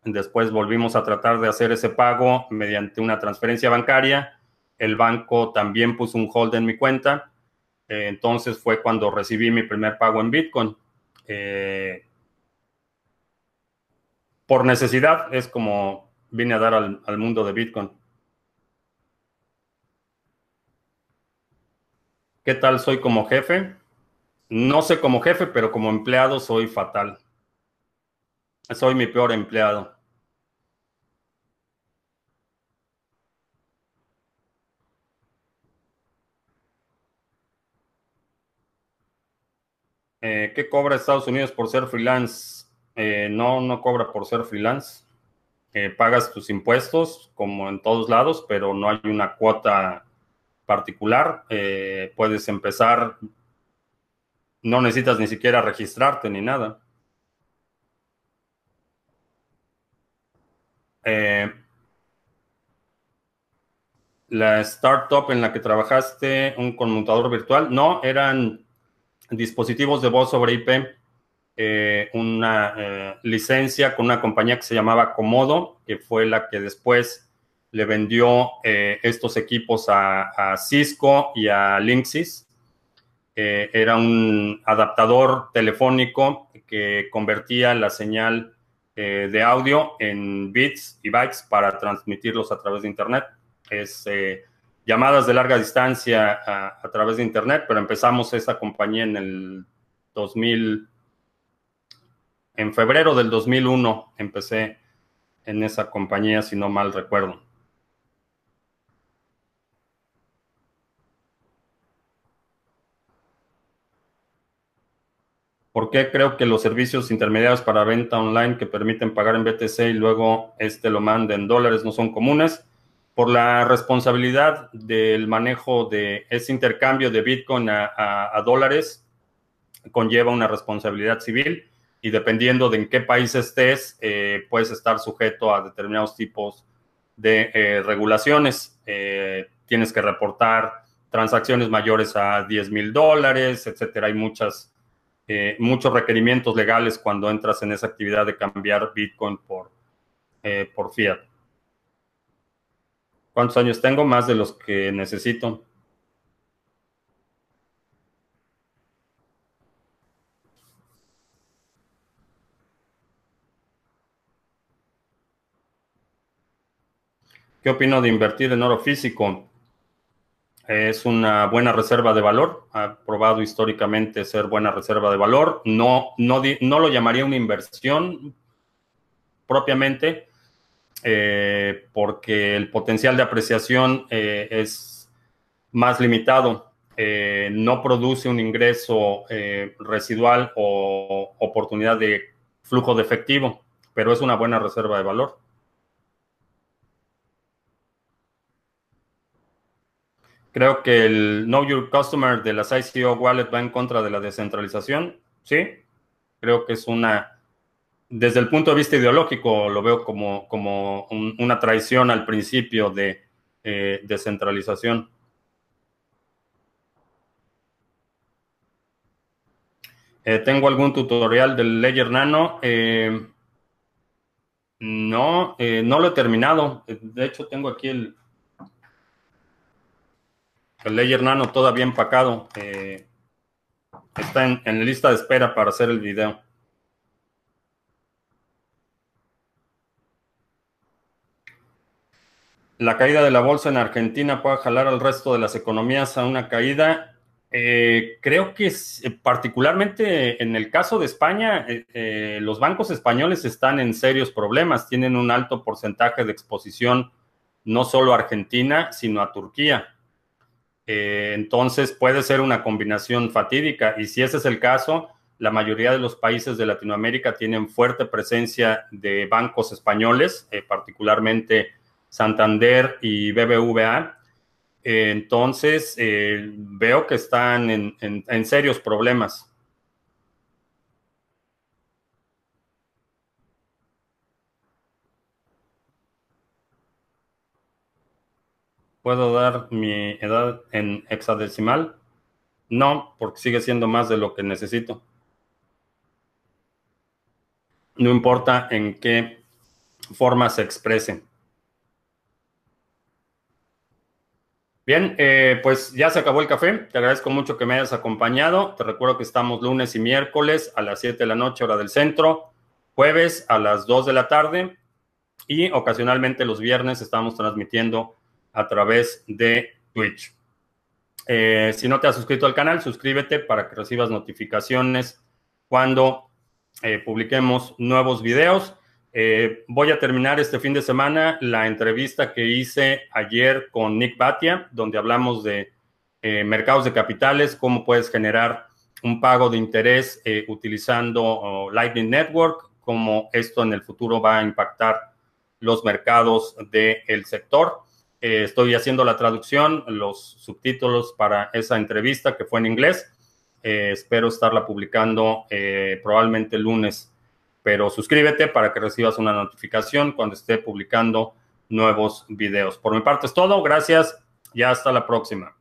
Después volvimos a tratar de hacer ese pago mediante una transferencia bancaria el banco también puso un hold en mi cuenta. Eh, entonces fue cuando recibí mi primer pago en Bitcoin. Eh, por necesidad es como vine a dar al, mundo de Bitcoin. ¿Qué tal soy como jefe? No sé como jefe, pero como empleado soy fatal. Soy mi peor empleado. Eh, ¿Qué cobra Estados Unidos por ser freelance? Eh, no, no cobra por ser freelance. Eh, pagas tus impuestos como en todos lados, pero no hay una cuota particular. puedes empezar, no necesitas ni siquiera registrarte ni nada. la startup en la que trabajaste, un conmutador virtual, no, eran dispositivos de voz sobre IP, eh, una eh, licencia con una compañía que se llamaba Comodo, que fue la que después le vendió eh, estos equipos a, Cisco y a Linksys. era un adaptador telefónico que convertía la señal de audio en bits y bytes para transmitirlos a través de Internet. es llamadas de larga distancia a, través de Internet, pero empezamos esta compañía en el 2000, en febrero del 2001 empecé en esa compañía, si no mal recuerdo. ¿Por qué creo que los servicios intermediarios para venta online que permiten pagar en BTC y luego este lo manda en dólares no son comunes? Por la responsabilidad del manejo de ese intercambio de Bitcoin a, dólares, conlleva una responsabilidad civil y dependiendo de en qué país estés, eh, puedes estar sujeto a determinados tipos de eh, regulaciones. Eh, tienes que reportar transacciones mayores a 10 mil dólares, etcétera. Hay muchas muchos requerimientos legales cuando entras en esa actividad de cambiar Bitcoin por, por fiat. ¿Cuántos años tengo? Más de los que necesito. ¿Qué opino de invertir en oro físico? Es una buena reserva de valor, ha probado históricamente ser buena reserva de valor. No, no, no lo llamaría una inversión propiamente, eh, porque el potencial de apreciación eh, es más limitado. Eh, no produce un ingreso residual o oportunidad de flujo de efectivo, pero es una buena reserva de valor. Creo que el Know Your Customer de las ICO Wallet va en contra de la descentralización. Sí, creo que es una, desde el punto de vista ideológico, lo veo como, como una traición al principio de eh, descentralización. Eh, ¿Tengo algún tutorial del Ledger Nano? Eh, no, no lo he terminado. De hecho, tengo aquí el, el Ledger Nano todavía empacado. Eh, está en, en, lista de espera para hacer el video. La caída de la bolsa en Argentina puede jalar al resto de las economías a una caída. Eh, creo que es, eh, particularmente en el caso de España, los bancos españoles están en serios problemas. Tienen un alto porcentaje de exposición no solo a Argentina, sino a Turquía. Eh, entonces puede ser una combinación fatídica y si ese es el caso, la mayoría de los países de Latinoamérica tienen fuerte presencia de bancos españoles, eh, particularmente Santander y BBVA. Eh, entonces veo que están en serios problemas. ¿Puedo dar mi edad en hexadecimal? No, porque sigue siendo más de lo que necesito. No importa en qué forma se exprese. Bien, eh, pues ya se acabó el café. Te agradezco mucho que me hayas acompañado. Te recuerdo que estamos lunes y miércoles a las 7 de la noche, hora del centro, jueves a las 2 de la tarde y ocasionalmente los viernes estamos transmitiendo a través de Twitch. Eh, si no te has suscrito al canal, suscríbete para que recibas notificaciones cuando eh, publiquemos nuevos videos. Eh, voy a terminar este fin de semana la entrevista que hice ayer con Nick Batia, donde hablamos de mercados de capitales, cómo puedes generar un pago de interés utilizando oh, Lightning Network, cómo esto en el futuro va a impactar los mercados del sector. Eh, estoy haciendo la traducción, los subtítulos para esa entrevista que fue en inglés. Eh, espero estarla publicando eh, probablemente el lunes, pero suscríbete para que recibas una notificación cuando esté publicando nuevos videos. Por mi parte es todo, gracias y hasta la próxima.